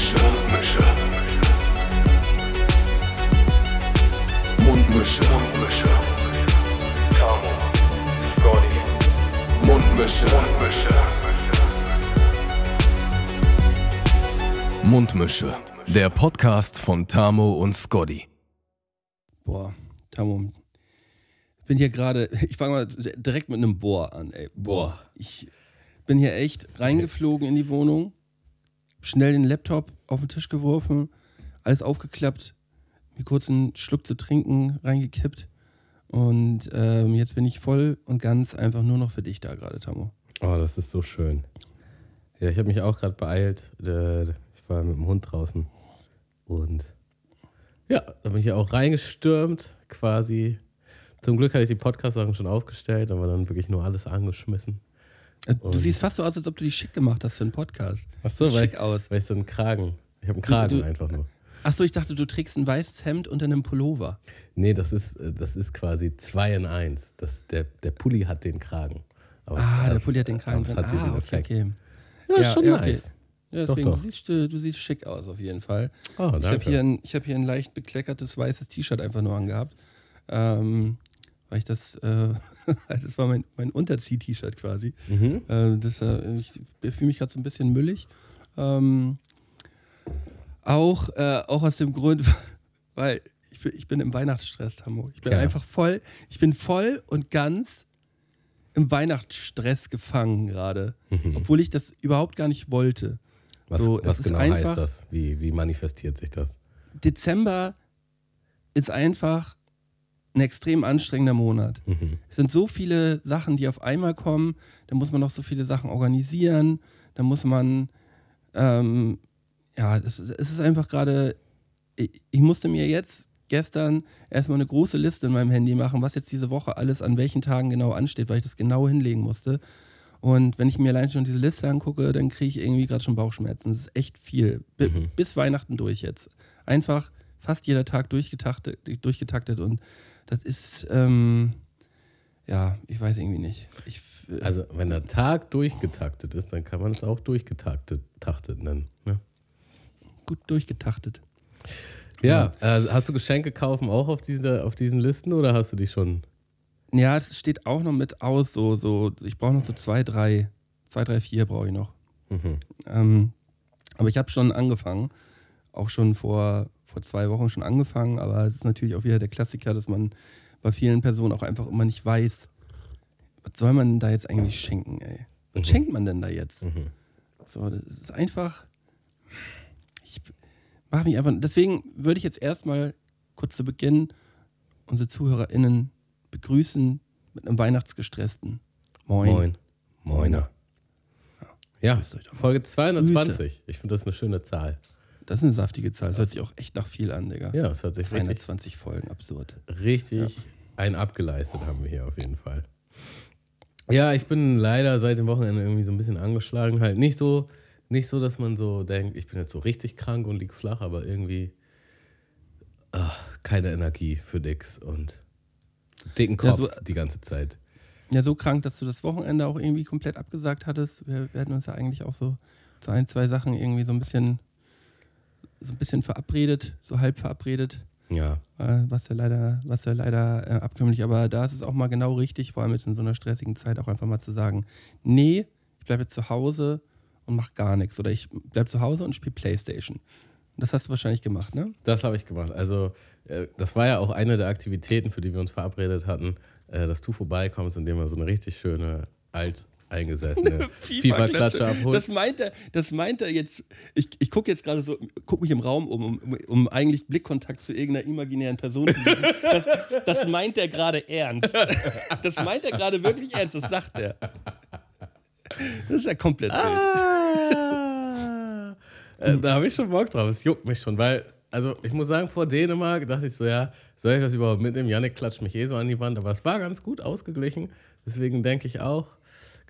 Mundmische. Mundmische. Mundmische. Mundmische. Tamo. Scotty. Mundmische. Mundmische. Mundmische. Der Podcast von Tamo und Scotty. Boah, Tamo. Ich bin hier gerade, ich fange mal direkt mit einem Bohr an, ey. Boah. Ich bin hier echt reingeflogen in die Wohnung, schnell den Laptop auf den Tisch geworfen, alles aufgeklappt, mir kurz einen Schluck zu trinken reingekippt. Und ähm, jetzt bin ich voll und ganz einfach nur noch für dich da gerade, Tamo. Oh, das ist so schön. Ja, ich habe mich auch gerade beeilt. Äh, Ich war mit dem Hund draußen. Und ja, da bin ich ja auch reingestürmt, quasi. Zum Glück hatte ich die Podcast-Sachen schon aufgestellt, aber dann wirklich nur alles angeschmissen. Äh, Du Und- siehst fast so aus, als ob du dich schick gemacht hast für einen Podcast. Ach so, weil schick ich, aus. weil ich so einen Kragen. Ich habe einen Kragen du- einfach nur. Achso, ich dachte, du trägst ein weißes Hemd unter einem Pullover. Nee, das ist, äh, das ist quasi zwei in eins. Das, der, der Pulli hat den Kragen. Aber Ah, der Pulli hat den Kragen drin. es hat Ah, okay, Effekt. okay. Ja, ist Ja, schon ja, okay. nice. Ja, Doch, deswegen, doch. Du, siehst, äh, du siehst schick aus auf jeden Fall. Oh, Ich habe danke. hier, ein- ich hab hier ein leicht bekleckertes weißes T-Shirt einfach nur angehabt. Ähm, weil ich das, äh, das war mein, mein Unterzieh-T-Shirt quasi. Mhm. Äh, das, äh, ich fühle mich gerade so ein bisschen müllig. Ähm, auch, äh, auch aus dem Grund, weil ich bin, ich bin im Weihnachtsstress, Tammo. Ich bin Ja. einfach voll, ich bin voll und ganz im Weihnachtsstress gefangen gerade. Obwohl ich das überhaupt gar nicht wollte. Mhm. Was, so, was genau heißt das? Wie, wie manifestiert sich das? Dezember ist einfach ein extrem anstrengender Monat. Mhm. Es sind so viele Sachen, die auf einmal kommen. Da muss man noch so viele Sachen organisieren. Da muss man, ähm, ja, es ist, es ist einfach gerade, ich, ich musste mir jetzt gestern erstmal eine große Liste in meinem Handy machen, was jetzt diese Woche alles an welchen Tagen genau ansteht, weil ich das genau hinlegen musste. Und wenn ich mir allein schon diese Liste angucke, dann kriege ich irgendwie gerade schon Bauchschmerzen. Das ist echt viel. Bi Mhm. Bis Weihnachten durch jetzt. Einfach fast jeder Tag durchgetaktet, durchgetaktet und das ist, ähm, ja, ich weiß irgendwie nicht. Ich, äh, Also, wenn der Tag durchgetaktet ist, dann kann man es auch durchgetaktet taktet nennen. Ne? gut durchgetaktet. Ja, äh, hast du Geschenke kaufen auch auf, diese, auf diesen Listen oder hast du die schon? Ja, es steht auch noch mit aus, so, so, ich brauche noch so zwei, drei, zwei, drei, vier brauche ich noch. Mhm. Ähm, aber ich habe schon angefangen, auch schon vor, vor zwei Wochen schon angefangen, aber es ist natürlich auch wieder der Klassiker, dass man bei vielen Personen auch einfach immer nicht weiß, was soll man denn da jetzt eigentlich schenken, ey? Was schenkt man denn da jetzt? Mhm. So, das ist einfach. Ich mache mich einfach. Deswegen würde ich jetzt erstmal kurz zu Beginn unsere ZuhörerInnen begrüßen mit einem Weihnachtsgestressten. Moin. Moin. Moiner. Ja, mal. Folge 220. Ich finde das eine schöne Zahl. Das ist eine saftige Zahl. Das hört sich auch echt nach viel an, Digga. Ja, es hat sich richtig, 220 Folgen, absurd. richtig ein abgeleistet haben wir hier auf jeden Fall. Ja, ich bin leider seit dem Wochenende irgendwie so ein bisschen angeschlagen. Halt nicht so, nicht so, dass man so denkt, ich bin jetzt so richtig krank und lieg flach, aber irgendwie ah, keine Energie für nix und dicken Ja, Kopf so- die ganze Zeit. Ja, so krank, dass du das Wochenende auch irgendwie komplett abgesagt hattest. Wir, wir hatten uns ja eigentlich auch so zu ein, zwei Sachen irgendwie so ein bisschen, so ein bisschen verabredet, so halb verabredet. Ja, äh, was ja leider, was ja leider äh, abkömmlich, aber da ist es auch mal genau richtig, vor allem jetzt in so einer stressigen Zeit auch einfach mal zu sagen, nee, ich bleibe jetzt zu Hause und mach gar nichts oder ich bleibe zu Hause und spiele Playstation. Das hast du wahrscheinlich gemacht, ne? das habe ich gemacht. Also, äh, das war ja auch eine der Aktivitäten, für die wir uns verabredet hatten, äh, dass du vorbeikommst, indem wir so eine richtig schöne, alt eingesessene FIFA-Klatsche Das abholst. meint er, das meint er jetzt. Ich, ich gucke jetzt gerade so, gucke mich im Raum um, um, um eigentlich Blickkontakt zu irgendeiner imaginären Person zu suchen. Das, das meint er gerade ernst. Das meint er gerade wirklich ernst, das sagt er. Das ist ja komplett wild. Ah. Äh, da habe ich schon Bock drauf. Es juckt mich schon, weil, also ich muss sagen, vor Dänemark dachte ich so, ja, soll ich das überhaupt mitnehmen? Janik klatscht mich eh so an die Wand, aber es war ganz gut ausgeglichen. Deswegen denke ich auch,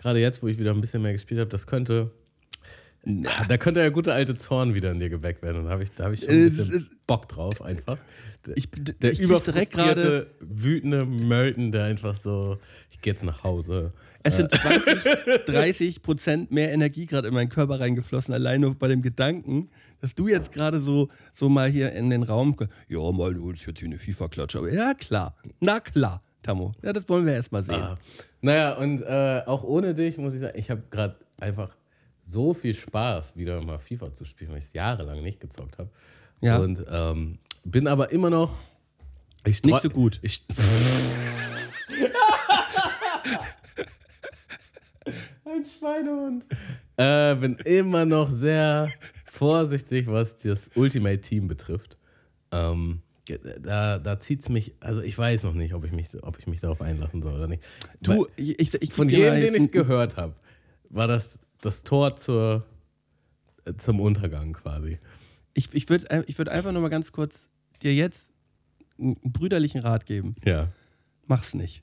gerade jetzt, wo ich wieder ein bisschen mehr gespielt habe, das könnte, Ah, Da könnte der gute alte Zorn wieder in dir geweckt werden. Und da habe ich, da hab ich schon ein Es bisschen ist- Bock drauf, einfach. Der, Ich- der ich krieg direkt gerade- überfrustrierte, wütende Mölten, der einfach so, ich gehe jetzt nach Hause. Es sind 20, 30 Prozent mehr Energie gerade in meinen Körper reingeflossen, allein nur bei dem Gedanken, dass du jetzt gerade so, so mal hier in den Raum kommst. Ja, mal, du holst jetzt hier eine FIFA-Klatsche. Aber ja, klar. Na klar, Tammo. Ja, das wollen wir erst mal sehen. Ah. Naja, und äh, auch ohne dich muss ich sagen, ich habe gerade einfach so viel Spaß, wieder mal FIFA zu spielen, weil ich es jahrelang nicht gezockt habe. Ja. Und ähm, bin aber immer noch. Ich Nicht so gut. Ich, Ein Schweinehund. Äh, bin immer noch sehr vorsichtig, was das Ultimate Team betrifft. Ähm, da da zieht es mich, also ich weiß noch nicht, ob ich mich, ob ich mich darauf einlassen soll oder nicht. Du, ich, ich, ich von jedem, den ich gehört habe, war das das Tor zur, äh, zum Untergang quasi. Ich, ich würde ich würd einfach nur mal ganz kurz dir jetzt einen brüderlichen Rat geben. Ja. Mach's nicht.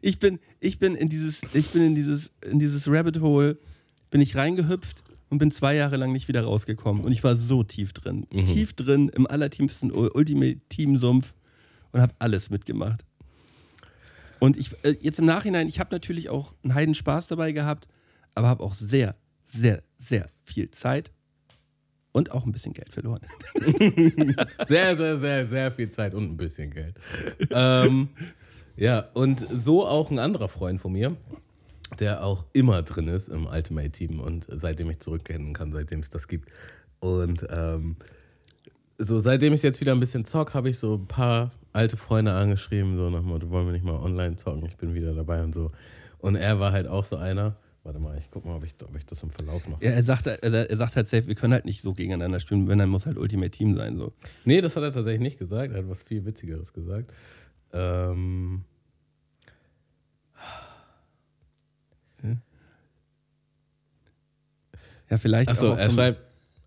ich bin, ich bin in dieses, ich bin in dieses, in dieses Rabbit Hole, bin ich reingehüpft und bin zwei Jahre lang nicht wieder rausgekommen. Und ich war so tief drin. Tief drin im allertiefsten U- Ultimate Team Sumpf und habe alles mitgemacht. Und ich, äh, jetzt im Nachhinein, ich habe natürlich auch einen Heiden Spaß dabei gehabt, aber habe auch sehr, sehr, sehr viel Zeit und auch ein bisschen Geld verloren. Sehr, sehr, sehr, sehr viel Zeit und ein bisschen Geld. ähm, ja, und so auch ein anderer Freund von mir, der auch immer drin ist im Ultimate Team und seitdem ich zurückkennen kann, seitdem es das gibt. Und ähm, so seitdem ich jetzt wieder ein bisschen zock, habe ich so ein paar alte Freunde angeschrieben, so nach dem Motto, wollen wir nicht mal online zocken, ich bin wieder dabei und so. Und er war halt auch so einer. Warte mal, ich guck mal, ob ich, ob ich das im Verlauf mache. Ja, er sagt, er, er sagt halt safe, wir können halt nicht so gegeneinander spielen, wenn dann muss halt Ultimate Team sein. So. Nee, das hat er tatsächlich nicht gesagt. Er hat was viel Witzigeres gesagt. Ähm, Ja, vielleicht achso, auch er so- schreibt,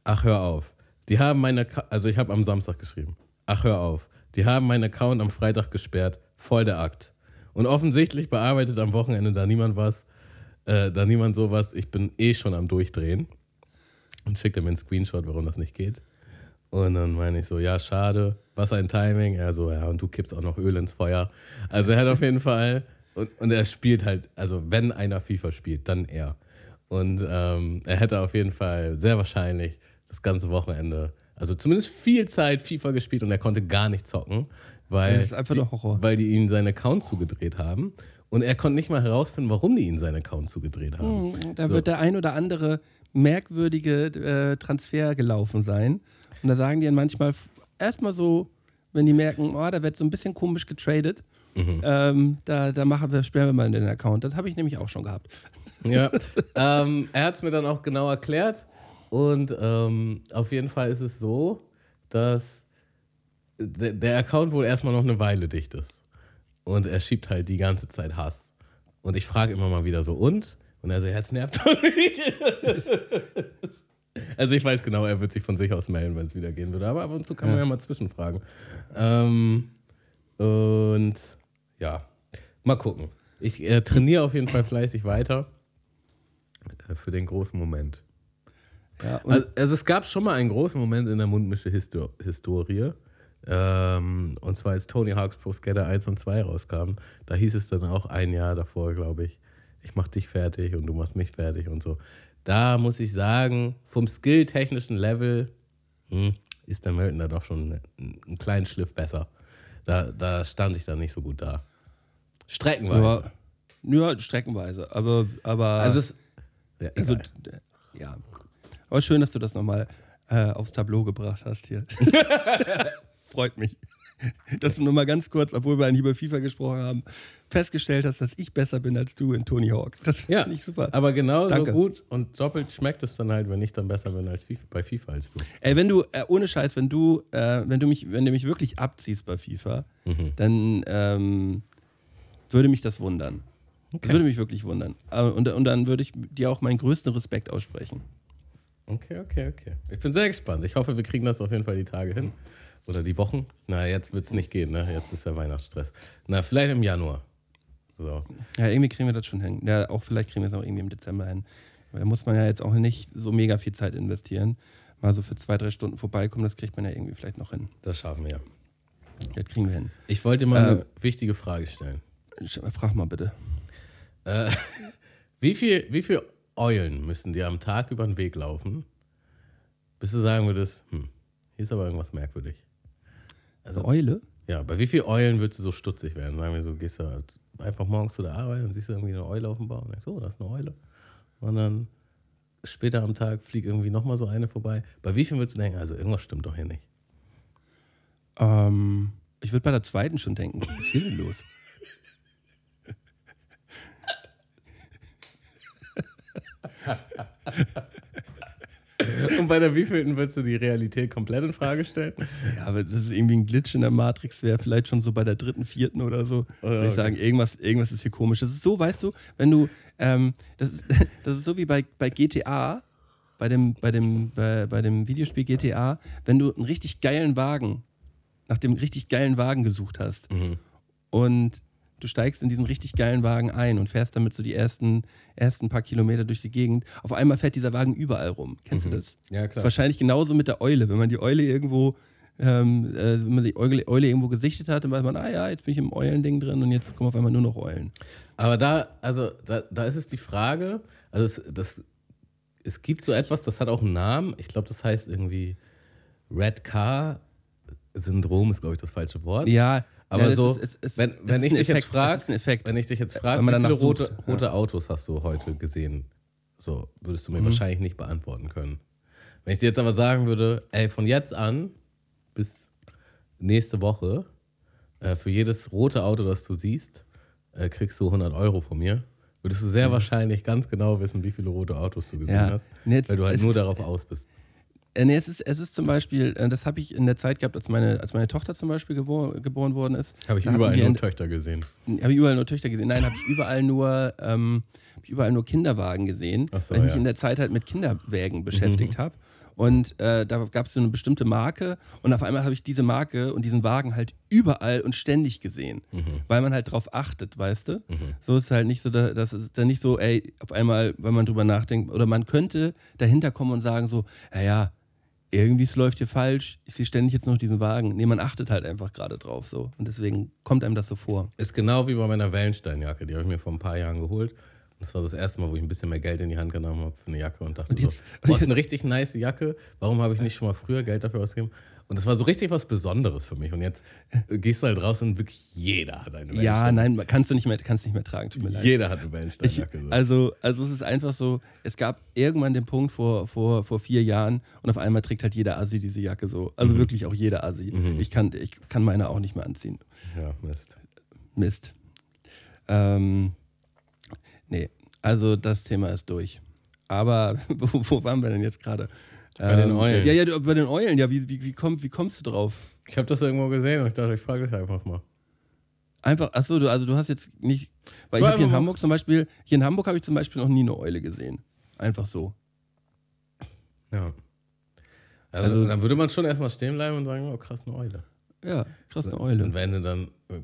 ach hör auf. Die haben meine, also ich habe am Samstag geschrieben. Ach hör auf. Die haben meinen Account am Freitag gesperrt. Voll der Akt. Und offensichtlich bearbeitet am Wochenende da niemand was, äh, da niemand sowas. Ich bin eh schon am Durchdrehen. Und schickt er mir einen Screenshot, warum das nicht geht. Und dann meine ich so, ja, schade, was ein Timing. Er so, ja, und du kippst auch noch Öl ins Feuer. Also er hat auf jeden Fall, und, und er spielt halt, also wenn einer FIFA spielt, dann er. Und ähm, er hätte auf jeden Fall sehr wahrscheinlich das ganze Wochenende, also zumindest viel Zeit FIFA gespielt und er konnte gar nicht zocken, weil, die, weil die ihn seinen Account zugedreht haben. Und er konnte nicht mal herausfinden, warum die ihn seinen Account zugedreht haben. Da So. wird der ein oder andere merkwürdige äh, Transfer gelaufen sein. Und da sagen die dann manchmal erstmal so, wenn die merken, oh, da wird so ein bisschen komisch getradet, Mhm. ähm, da, da machen wir, sperren wir mal den Account. Das habe ich nämlich auch schon gehabt. Ja, ähm, er hat es mir dann auch genau erklärt. Und ähm, auf jeden Fall ist es so, dass der, der Account wohl erstmal noch eine Weile dicht ist. Und er schiebt halt die ganze Zeit Hass. Und ich frage immer mal wieder so, und? Und er so, jetzt nervt doch nicht. Also ich weiß genau, er wird sich von sich aus melden, wenn es wieder gehen würde. Aber ab und zu kann man ja, mal zwischenfragen. Ähm, und ja, mal gucken. Ich äh, trainiere auf jeden Fall fleißig weiter äh, für den großen Moment. Ja, Also, also es gab schon mal einen großen Moment in der Mundmische-Historie. Ähm, und zwar als Tony Hawk's Pro Skater 1 und 2 rauskamen. Da hieß es dann auch ein Jahr davor, glaube ich, ich mach dich fertig und du machst mich fertig und so. Da muss ich sagen, vom skill-technischen Level hm, ist der Melton da doch schon einen kleinen Schliff besser. Da, da stand ich da nicht so gut da. Streckenweise. ja, ja, streckenweise. Aber, aber Also es. Ja, also, ja. Aber schön, dass du das nochmal äh, aufs Tableau gebracht hast hier. Freut mich. Dass du nur mal ganz kurz, obwohl wir eigentlich über FIFA gesprochen haben, festgestellt hast, dass ich besser bin als du in Tony Hawk. Das Ja, finde ich super. aber genauso Danke. gut und doppelt schmeckt es dann halt, wenn ich dann besser bin als FIFA, bei FIFA als du. Ey, wenn du, äh, ohne Scheiß, wenn du, äh, wenn du mich, wenn du mich wirklich abziehst bei FIFA, Mhm. dann ähm, würde mich das wundern. Das würde mich wirklich wundern. Äh, Und, und dann würde ich dir auch meinen größten Respekt aussprechen. Okay, okay, okay. Ich bin sehr gespannt. Ich hoffe, wir kriegen das auf jeden Fall die Tage hin. Oder die Wochen. Na, jetzt wird es nicht gehen, ne? Jetzt ist ja Weihnachtsstress. Na, vielleicht im Januar. So. Ja, irgendwie kriegen wir das schon hin. Ja, auch vielleicht kriegen wir es auch irgendwie im Dezember hin. Da muss man ja jetzt auch nicht so mega viel Zeit investieren. Mal so für zwei, drei Stunden vorbeikommen, das kriegt man ja irgendwie vielleicht noch hin. Das schaffen wir. Das kriegen wir hin. Ich wollte mal eine wichtige Frage stellen. Sch- Frag mal bitte. Äh, wie viel, wie viel Eulen müssen dir am Tag über den Weg laufen, bis du sagen würdest, hm, hier ist aber irgendwas merkwürdig. Also Eule? Ja, bei wie viel Eulen würdest du so stutzig werden? Sagen wir so, gehst du halt einfach morgens zu der Arbeit und siehst du irgendwie eine Eule auf dem Baum und denkst, oh, das ist eine Eule. Und dann später am Tag fliegt irgendwie nochmal so eine vorbei. Bei wie viel würdest du denken, also irgendwas stimmt doch hier nicht? Ähm, ich würde bei der zweiten schon denken, was ist hier denn los? Und bei der wievielten würdest du die Realität komplett in Frage stellen? Ja, aber das ist irgendwie ein Glitch in der Matrix, wäre vielleicht schon so bei der dritten, vierten oder so. Oh, Würde ich okay. sagen, irgendwas, irgendwas ist hier komisch. Das ist so, weißt du, wenn du, ähm, das, ist, das ist so wie bei, bei GTA, bei dem, bei, dem, bei, bei dem Videospiel GTA, wenn du einen richtig geilen Wagen, nach dem richtig geilen Wagen gesucht hast und du steigst in diesen richtig geilen Wagen ein und fährst damit so die ersten, ersten paar Kilometer durch die Gegend. Auf einmal fährt dieser Wagen überall rum. Kennst du das? Ja, Das klar. ist wahrscheinlich genauso mit der Eule. Wenn man die Eule irgendwo, ähm, äh, wenn man die Eule, Eule irgendwo gesichtet hat, dann weiß man, ah ja, jetzt bin ich im Eulending drin und jetzt kommen auf einmal nur noch Eulen. Aber da, also da, da ist es die Frage, also es, das, es gibt so etwas, das hat auch einen Namen. Ich glaube, das heißt irgendwie Red Car Syndrom ist, glaube ich, das falsche Wort. Ja, Aber ja, so, ist- ist- wenn, wenn ich ein dich jetzt frage, wenn ich dich jetzt Wenn frage, wie viele rote, rote Autos hast du heute gesehen? So, würdest du mir wahrscheinlich nicht beantworten können. Wenn ich dir jetzt aber sagen würde, ey, von jetzt an bis nächste Woche, äh, für jedes rote Auto, das du siehst, äh, kriegst du 100 Euro von mir, würdest du sehr wahrscheinlich ganz genau wissen, wie viele rote Autos du gesehen Ja. hast, jetzt- weil du halt nur darauf aus bist. Äh, nee, es ist, es ist zum Beispiel, äh, das habe ich in der Zeit gehabt, als meine, als meine Tochter zum Beispiel gebor geboren worden ist. Habe ich überall nur Töchter gesehen. Habe ich überall nur Töchter gesehen? Nein, habe ich überall nur, ähm, ich überall nur Kinderwagen gesehen, so, weil ich mich ja. in der Zeit halt mit Kinderwägen beschäftigt habe. Und äh, da gab es so eine bestimmte Marke und auf einmal habe ich diese Marke und diesen Wagen halt überall und ständig gesehen, weil man halt drauf achtet, weißt du? So ist es halt nicht so, da- das ist dann nicht so, ey, auf einmal, wenn man drüber nachdenkt, oder man könnte dahinter kommen und sagen so, ja, ja, irgendwie es läuft hier falsch, ich sehe ständig jetzt noch diesen Wagen. Nee, man achtet halt einfach gerade drauf so und deswegen kommt einem das so vor. Ist genau wie bei meiner Wellensteinjacke. Die habe ich mir vor ein paar Jahren geholt. Und das war das erste Mal, wo ich ein bisschen mehr Geld in die Hand genommen habe für eine Jacke und dachte Und jetzt- so, boah, ist eine richtig nice Jacke. Warum habe ich nicht schon mal früher Geld dafür ausgegeben? Und das war so richtig was Besonderes für mich. Und jetzt äh, gehst du halt raus und wirklich jeder hat eine Ja, Wellenstein. nein, kannst du nicht mehr, kannst nicht mehr tragen, tut mir leid. Jeder hat eine Wellensteinjacke. so. also, also es ist einfach so, es gab irgendwann den Punkt vor, vor, vor vier Jahren und auf einmal trägt halt jeder Assi diese Jacke so. Also wirklich auch jeder Assi. Ich, kann, ich kann meine auch nicht mehr anziehen. ja, Mist. Mist. Ähm, nee, also das Thema ist durch. Aber wo, wo waren wir denn jetzt gerade? Bei den Eulen. Ja, ja, bei den Eulen. Ja, wie, wie, wie, komm, wie kommst du drauf? Ich habe das irgendwo gesehen und ich dachte, ich frage das einfach mal. Einfach, achso, du, also du hast jetzt nicht, weil Ich habe hier in Hamburg zum Beispiel, hier in Hamburg habe ich zum Beispiel noch nie eine Eule gesehen. Einfach so. Ja. Also, Also- dann würde man schon erstmal stehen bleiben und sagen, oh krass, eine Eule. Ja, krass, eine Und Eule. wenn du dann, äh,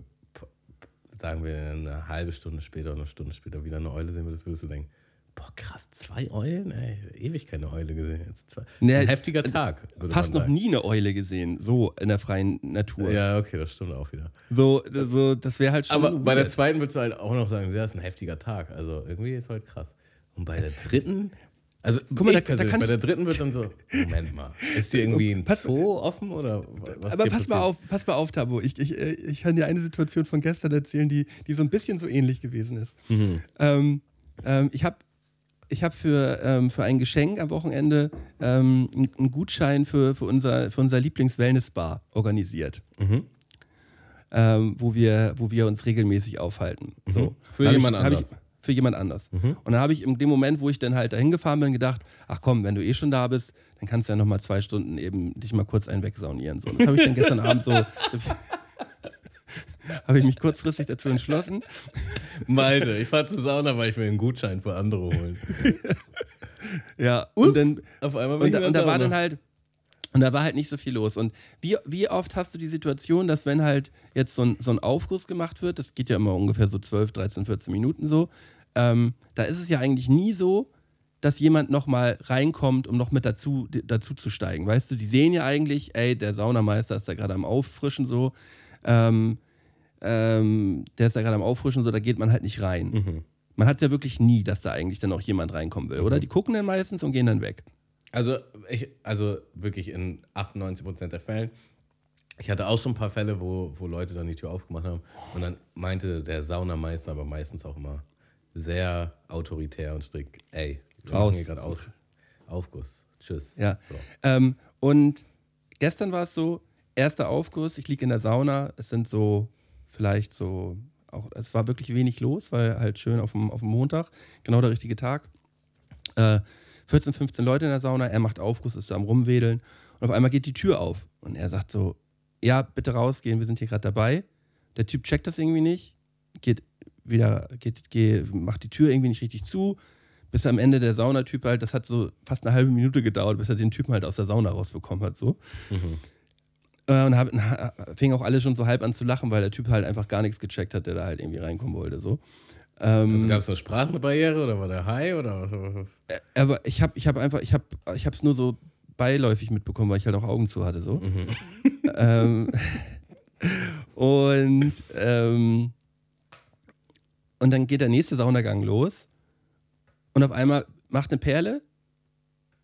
sagen wir, eine halbe Stunde später oder eine Stunde später wieder eine Eule sehen würdest, würdest du denken, boah, krass, zwei Eulen? Ey, ewig keine Eule gesehen. Jetzt zwei. Nee, ein heftiger Tag. würde Fast noch nie eine Eule gesehen, so in der freien Natur. Ja, okay, das stimmt auch wieder. So, so, das wäre halt schon. Aber bei der zweiten würdest du halt auch noch sagen, ja, ist ein heftiger Tag. Also irgendwie ist heute krass. Und bei der dritten, also Guck mal, da- da bei der dritten wird dann so, Moment mal, ist hier irgendwie ein Pass- Zoo offen oder was Aber pass mal auf, pass mal auf, Tabo. Ich, ich, äh, ich kann dir eine Situation von gestern erzählen, die, die so ein bisschen so ähnlich gewesen ist. Mhm. Ähm, ähm, ich habe ich hab für, ähm, für ein Geschenk am Wochenende ähm, einen Gutschein für, für unser, für unser Lieblings-Wellness-Bar organisiert. Mhm. Ähm, wo, wir, wo wir uns regelmäßig aufhalten. So. Mhm. Für Dann hab jemand ich, ich, anders. Mhm. Für jemand anders. Und dann habe ich in dem Moment, wo ich dann halt dahin gefahren bin, gedacht, ach komm, wenn du eh schon da bist, dann kannst du ja noch mal zwei Stunden eben dich mal kurz einen wegsaunieren. So. Und das habe ich dann gestern Abend so, habe ich mich kurzfristig dazu entschlossen. Malte, ich fahr zur Sauna, weil ich mir einen Gutschein für andere holen. Ja, Ups, und dann auf einmal bin und, ich und da war dann halt und da war halt nicht so viel los. Und wie, wie oft hast du die Situation, dass wenn halt jetzt so ein, so ein Aufguss gemacht wird, das geht ja immer ungefähr so 12, 13, 14 Minuten so, ähm, da ist es ja eigentlich nie so, dass jemand nochmal reinkommt, um noch mit dazu, dazu zu steigen. Weißt du, die sehen ja eigentlich, ey, der Saunameister ist da gerade am Auffrischen so. Ähm, ähm, der ist da gerade am Auffrischen so, da geht man halt nicht rein. Mhm. Man hat es ja wirklich nie, dass da eigentlich dann auch jemand reinkommen will, oder? Die gucken dann meistens und gehen dann weg. Also, ich, also wirklich in 98% der Fällen. Ich hatte auch schon ein paar Fälle, wo, wo Leute dann die Tür aufgemacht haben und dann meinte der Saunameister, aber meistens auch immer sehr autoritär und strikt, ey, Raus. hier gerade auf, Aufguss. Tschüss. Ja. So. Ähm, und gestern war es so, erster Aufguss, ich liege in der Sauna, es sind so vielleicht so, auch, es war wirklich wenig los, weil halt schön auf dem, auf dem Montag, genau der richtige Tag. Äh, 14, 15 Leute in der Sauna, er macht Aufguss, ist da am Rumwedeln und auf einmal geht die Tür auf und er sagt so, ja, bitte rausgehen, wir sind hier gerade dabei. Der Typ checkt das irgendwie nicht, geht wieder, geht, geht, macht die Tür irgendwie nicht richtig zu, bis am Ende der Saunatyp halt, das hat so fast eine halbe Minute gedauert, bis er den Typen halt aus der Sauna rausbekommen hat, so. Äh, und hab, fing auch alle schon so halb an zu lachen, weil der Typ halt einfach gar nichts gecheckt hat, der da halt irgendwie reinkommen wollte, so. Ähm, Also gab es eine Sprachbarriere oder war der High oder was? äh, aber ich habe ich hab einfach, ich habe ich es nur so beiläufig mitbekommen, weil ich halt auch Augen zu hatte, so. ähm, und, ähm, und dann geht der nächste Saunagang los und auf einmal macht eine Perle,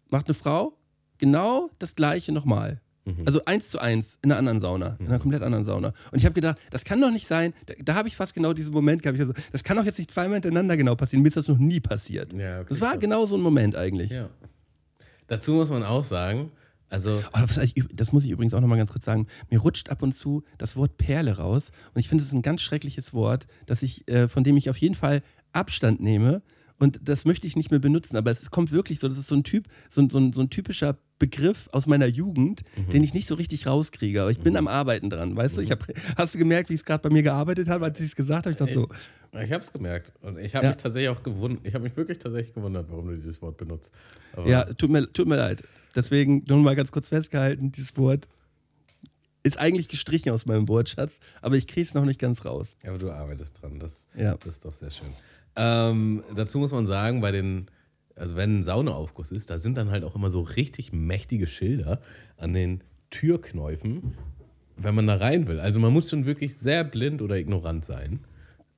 macht eine Frau genau das gleiche nochmal. Also eins zu eins in einer anderen Sauna, in einer komplett anderen Sauna. Und ich habe gedacht, das kann doch nicht sein, da, da habe ich fast genau diesen Moment gehabt. Ich also, das kann doch jetzt nicht zweimal hintereinander genau passieren, mir ist das noch nie passiert. Ja, okay, das war krass. genau so ein Moment eigentlich. Ja. Dazu muss man auch sagen, also was ich, das muss ich übrigens auch nochmal ganz kurz sagen. Mir rutscht ab und zu das Wort Perle raus. Und ich finde es ein ganz schreckliches Wort, das ich, äh, von dem ich auf jeden Fall Abstand nehme. Und das möchte ich nicht mehr benutzen. Aber es kommt wirklich so, das ist so ein Typ, so ein, so ein, so ein typischer Begriff aus meiner Jugend, den ich nicht so richtig rauskriege. Aber ich bin am Arbeiten dran. Weißt du, ich hab, hast du gemerkt, wie ich es gerade bei mir gearbeitet habe, als ich es gesagt habe? Ich dachte so, ich habe es gemerkt und ich habe Ja. mich tatsächlich auch gewundert, ich habe mich wirklich tatsächlich gewundert, warum du dieses Wort benutzt. Aber ja, tut mir, tut mir leid. Deswegen nur mal ganz kurz festgehalten, dieses Wort ist eigentlich gestrichen aus meinem Wortschatz, aber ich kriege es noch nicht ganz raus. aber du arbeitest dran, das, Ja. das ist doch sehr schön. Ähm, dazu muss man sagen, bei den, also wenn ein Saunaaufguss ist, da sind dann halt auch immer so richtig mächtige Schilder an den Türknäufen, wenn man da rein will. Also man muss schon wirklich sehr blind oder ignorant sein,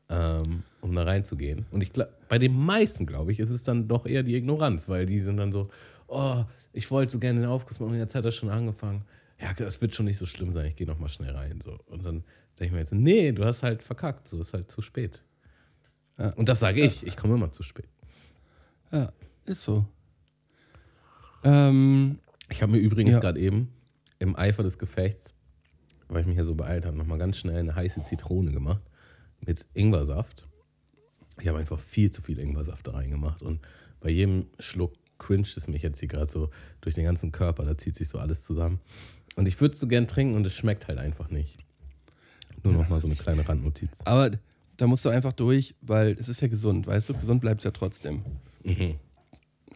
ähm, um da reinzugehen. Und ich bei den meisten, glaube ich, ist es dann doch eher die Ignoranz, weil die sind dann so, oh, ich wollte so gerne den Aufguss machen, jetzt hat er schon angefangen. Ja, das wird schon nicht so schlimm sein, ich gehe nochmal schnell rein. So. Und dann denke ich mir jetzt, nee, du hast halt verkackt, so ist halt zu spät. Und das sage ich, ich komme immer zu spät. Ja, ist so. Ähm, Ich habe mir übrigens Ja. gerade eben im Eifer des Gefechts, weil ich mich ja so beeilt habe, nochmal ganz schnell eine heiße Zitrone gemacht mit Ingwersaft. Ich habe einfach viel zu viel Ingwersaft da reingemacht und bei jedem Schluck cringet es mich jetzt hier gerade so durch den ganzen Körper, da zieht sich so alles zusammen. Und ich würde es so gern trinken und es schmeckt halt einfach nicht. Nur nochmal so eine kleine Randnotiz. aber da musst du einfach durch, weil es ist ja gesund, weißt du? Gesund bleibt es ja trotzdem. Mhm.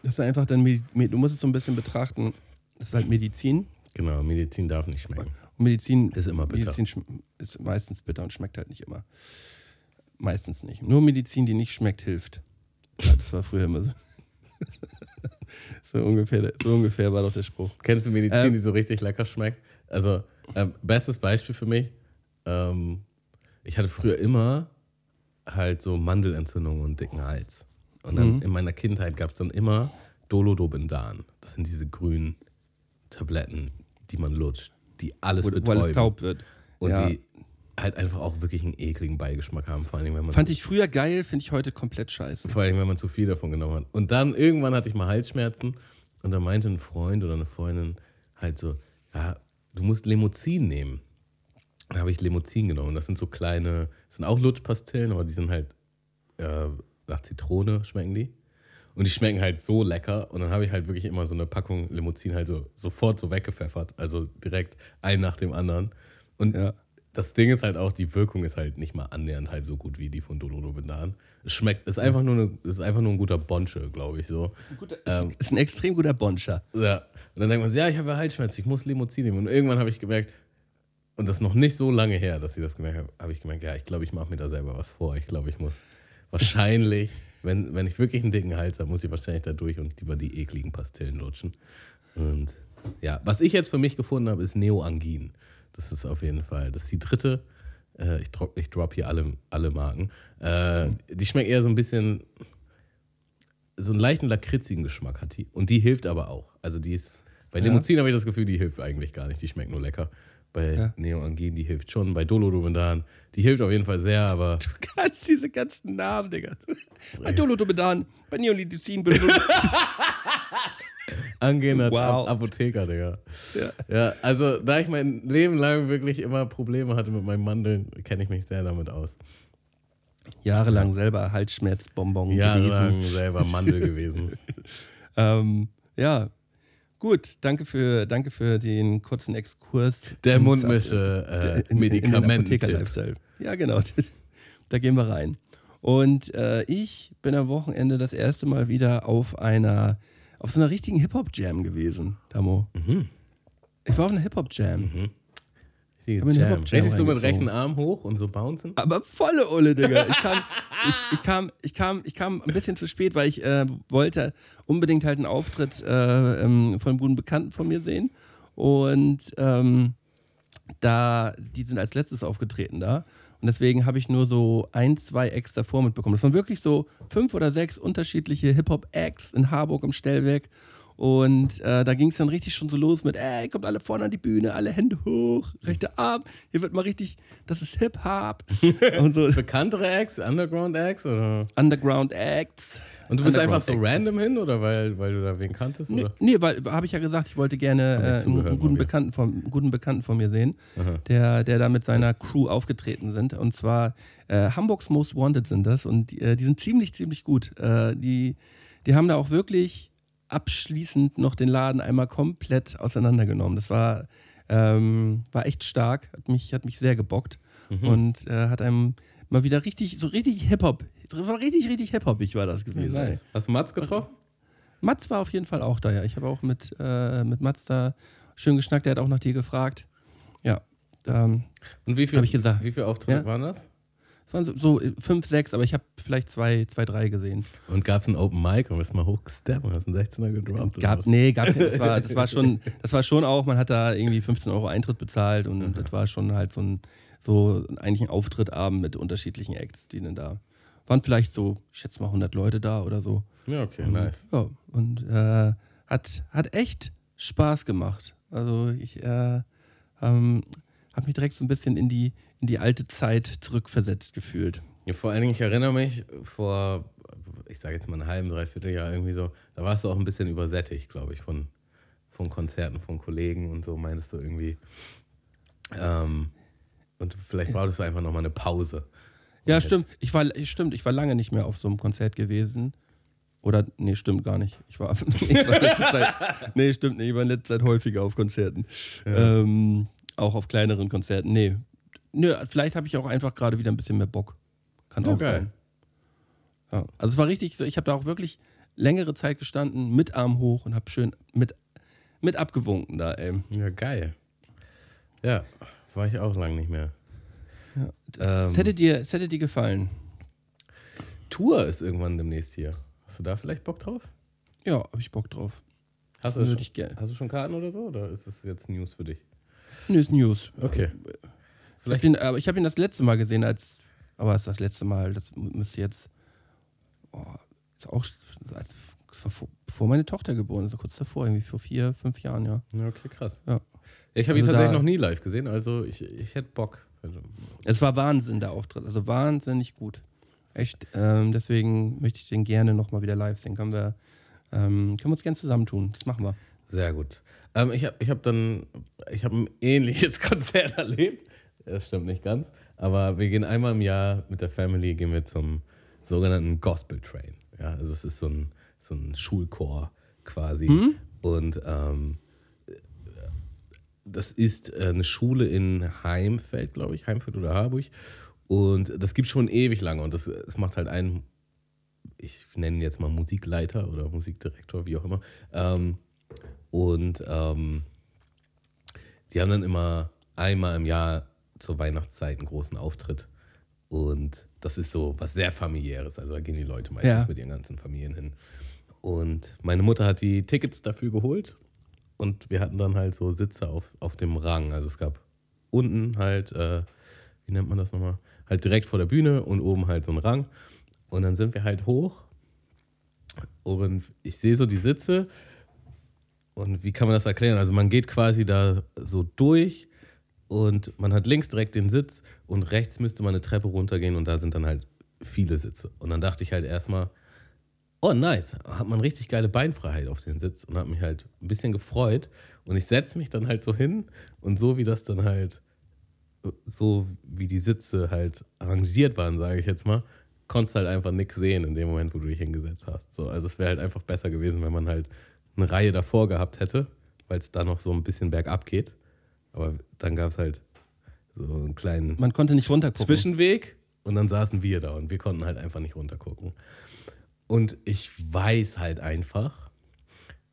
Das ist einfach dann, du musst es so ein bisschen betrachten, das ist halt Medizin. Genau, Medizin darf nicht schmecken. Und Medizin Ist immer bitter. Medizin ist meistens bitter und schmeckt halt nicht immer. Meistens nicht. Nur Medizin, die nicht schmeckt, hilft. Ja, das war früher immer so. so, ungefähr, so ungefähr war doch der Spruch. Kennst du Medizin, Ähm, die so richtig lecker schmeckt? Also, ähm, bestes Beispiel für mich. Ähm, ich hatte früher immer halt so Mandelentzündungen und dicken Hals. Und dann Mhm. in meiner Kindheit gab es dann immer Dolodobindan. Das sind diese grünen Tabletten, die man lutscht, die alles Wo, betäuben. weil es taub wird. Und ja. die halt einfach auch wirklich einen ekligen Beigeschmack haben. Vor allem, wenn man Fand ich früher geil, finde ich heute komplett scheiße. vor allem, wenn man zu viel davon genommen hat. Und dann irgendwann hatte ich mal Halsschmerzen und da meinte ein Freund oder eine Freundin halt so, ja, du musst Lemozin nehmen. Da habe ich Lemozin genommen. Das sind so kleine, das sind auch Lutschpastillen, aber die sind halt äh, nach Zitrone schmecken die. Und die schmecken halt so lecker. Und dann habe ich halt wirklich immer so eine Packung Limousin halt so sofort so weggepfeffert. Also direkt ein nach dem anderen. Und Ja. das Ding ist halt auch, die Wirkung ist halt nicht mal annähernd halt so gut wie die von Dolodobindan. Es schmeckt, ist einfach nur, eine, ist einfach nur ein guter Bonsche, glaube ich so. Ist, ist ein extrem guter Bonscher. Ja. Und dann denkt man, so, ja, ich habe ja Halsschmerzen, ich muss Limousin nehmen. Und irgendwann habe ich gemerkt, und das ist noch nicht so lange her, dass ich das gemerkt habe, habe ich gemerkt, ja, ich glaube, ich mache mir da selber was vor. Ich glaube, ich muss wahrscheinlich wenn, wenn ich wirklich einen dicken Hals habe, muss ich wahrscheinlich da durch und lieber die ekligen Pastillen lutschen. Und ja, was ich jetzt für mich gefunden habe, ist Neoangin. Das ist auf jeden Fall, das ist die dritte. Äh, ich, drop, ich drop hier alle, alle Marken. Äh, die schmeckt eher so ein bisschen, so einen leichten lakritzigen Geschmack hat die. Und die hilft aber auch. Also die ist, bei Limousin habe ich das Gefühl, die hilft eigentlich gar nicht. Die schmeckt nur lecker. Bei Ja. Neoangin, die hilft schon. Bei Dolodromedan, die hilft auf jeden Fall sehr, aber Du kannst diese ganzen Namen, Digga. Bei Dolodomedan, bei Neolithizin, angehender Wow. Ap- Apotheker, Digga. Ja. Ja, also da ich mein Leben lang wirklich immer Probleme hatte mit meinen Mandeln, kenne ich mich sehr damit aus. Jahrelang selber Halsschmerzbonbon Jahrelang gewesen. selber Mandel gewesen. Ähm, ja, gut. Danke für, danke für den kurzen Exkurs. Der Mundmische äh. Apotheker-Lifestyle. Ja, genau. Da gehen wir rein. Und äh, ich bin am Wochenende das erste Mal wieder auf einer, auf so einer richtigen Hip-Hop-Jam gewesen, Tamo. Mhm. Ich war auf einer Hip-Hop-Jam. Richtige einen Jam. Richtig so mit rechten Arm hoch und so bouncen. Aber volle Ulle, Digga. Ich kam, ich, ich, kam, ich, kam, ich kam ein bisschen zu spät, weil ich äh, wollte unbedingt halt einen Auftritt äh, ähm, von einem guten Bekannten von mir sehen. Und ähm, da, die sind als letztes aufgetreten da. Und deswegen habe ich nur so ein, zwei Acts davor mitbekommen. Das waren wirklich so fünf oder sechs unterschiedliche Hip-Hop-Acts in Harburg im Stellwerk. Und äh, da ging es dann richtig schon so los mit, ey, kommt alle vorne an die Bühne, alle Hände hoch, rechter Arm, hier wird mal richtig, das ist Hip-Hop und so Bekanntere Acts, Underground Acts oder? Underground Acts. Und du bist einfach so Acts. random hin oder weil, weil du da wen kanntest? Nee, Oder? nee weil habe ich ja gesagt, ich wollte gerne äh, einen, einen, guten. Bekannten von, einen guten Bekannten von mir sehen, der, der da mit seiner Crew aufgetreten sind. Und zwar äh, Hamburgs Most Wanted sind das und die, äh, die sind ziemlich, ziemlich gut. Äh, die, die haben da auch wirklich abschließend noch den Laden einmal komplett auseinandergenommen. Das war, ähm, war echt stark, hat mich, hat mich sehr gebockt und äh, hat einem mal wieder richtig, so richtig Hip-Hop, richtig, richtig Hip-Hopig war das gewesen. ey. Nice. Hast du Mats getroffen? Mats war auf jeden Fall auch da, ja. Ich habe auch mit, äh, mit Mats da schön geschnackt, der hat auch nach dir gefragt. Ja. Ähm, Und wie viel, Hab ich gesagt. wie viele Auftritte Ja. waren das? Es waren so, so fünf, sechs, aber ich habe vielleicht zwei, zwei, drei gesehen. Und gab es ein Open Mic und bist mal hochgesteppt und hast einen 16er gedroppt? oder Gab, nee, gab das war, das war schon, das war schon auch, man hat da irgendwie 15 Euro Eintritt bezahlt und das war schon halt so ein, so eigentlich ein Auftrittabend mit unterschiedlichen Acts, die dann da waren vielleicht so, ich schätze mal 100 Leute da oder so. Ja, okay, nice. Ja, und äh, hat, hat echt Spaß gemacht. Also ich äh, ähm, habe mich direkt so ein bisschen in die, in die alte Zeit zurückversetzt gefühlt. Ja, vor allen Dingen, ich erinnere mich vor, ich sage jetzt mal einem halben, dreiviertel Jahr irgendwie so, da warst du auch ein bisschen übersättigt, glaube ich, von, von Konzerten von Kollegen und so, meinst du irgendwie. Ähm, und vielleicht brauchtest du einfach nochmal eine Pause. Ja, stimmt. Ich war, stimmt. Ich war lange nicht mehr auf so einem Konzert gewesen. Oder, nee, stimmt gar nicht. Ich war, ich war letzte Zeit, nee, stimmt nicht. Ich war in letzter Zeit häufiger auf Konzerten. Ähm, auch auf kleineren Konzerten. Nee. Nö, vielleicht habe ich auch einfach gerade wieder ein bisschen mehr Bock. Kann Ja, auch geil. sein. Ja. Also es war richtig so, ich habe da auch wirklich längere Zeit gestanden, mit Arm hoch und habe schön mit, mit abgewunken da, ey. Ja, geil. Ja, war ich auch lang nicht mehr. Ähm, Es hätte dir, es hätte dir gefallen. Tour ist irgendwann demnächst hier. Hast du da vielleicht Bock drauf? Ja, habe ich Bock drauf. Hast du, schon, hast du schon Karten oder so? Oder ist das jetzt News für dich? Nö, ist News. Okay. Ich habe Vielleicht- ihn, aber ich hab ihn das letzte Mal gesehen, als. Aber es ist das letzte Mal, das müsste jetzt. Oh, ist auch. Als, das war vor, bevor meine Tochter geboren ist, kurz davor, irgendwie vor vier, fünf Jahren, ja. Ja, okay, krass. Ja. Ich habe ihn Also tatsächlich da- noch nie live gesehen, also ich, ich hätte Bock. Also, Es war Wahnsinn, der Auftritt. Also wahnsinnig gut. Echt. Ähm, deswegen möchte ich den gerne nochmal wieder live sehen. Können wir, ähm, können wir uns gerne zusammentun. Das machen wir. Sehr gut. Ähm, ich habe ich hab dann, ich habe ein ähnliches Konzert erlebt. Das stimmt nicht ganz. Aber wir gehen einmal im Jahr mit der Family gehen wir zum sogenannten Gospel Train. Ja, also es ist so ein, so ein Schulchor quasi. Und ähm, das ist äh, eine Schule in Heimfeld, glaube ich, Heimfeld oder Harburg. Und das gibt schon ewig lange. Und das, das macht halt einen, ich nenne ihn jetzt mal Musikleiter oder Musikdirektor, wie auch immer. Ähm, und ähm, die haben dann immer einmal im Jahr zur Weihnachtszeit einen großen Auftritt. Und das ist so was sehr familiäres. Also da gehen die Leute meistens Ja. mit ihren ganzen Familien hin. Und meine Mutter hat die Tickets dafür geholt und wir hatten dann halt so Sitze auf, auf dem Rang. Also es gab unten halt, äh, wie nennt man das nochmal? Halt direkt vor der Bühne und oben halt so ein Rang. Und dann sind wir halt hoch und ich sehe so die Sitze und wie kann man das erklären? Also man geht quasi da so durch und man hat links direkt den Sitz und rechts müsste man eine Treppe runtergehen und da sind dann halt viele Sitze. Und dann dachte ich halt erstmal, oh nice, hat man richtig geile Beinfreiheit auf den Sitz und hat mich halt ein bisschen gefreut. Und ich setze mich dann halt so hin und so wie das dann halt, so wie die Sitze halt arrangiert waren, sage ich jetzt mal, konntest halt einfach nichts sehen in dem Moment, wo du dich hingesetzt hast. So, also es wäre halt einfach besser gewesen, wenn man halt eine Reihe davor gehabt hätte, weil es da noch so ein bisschen bergab geht. Aber dann gab es halt so einen kleinen Man konnte nicht runtergucken. Zwischenweg und dann saßen wir da und wir konnten halt einfach nicht runtergucken. Und ich weiß halt einfach,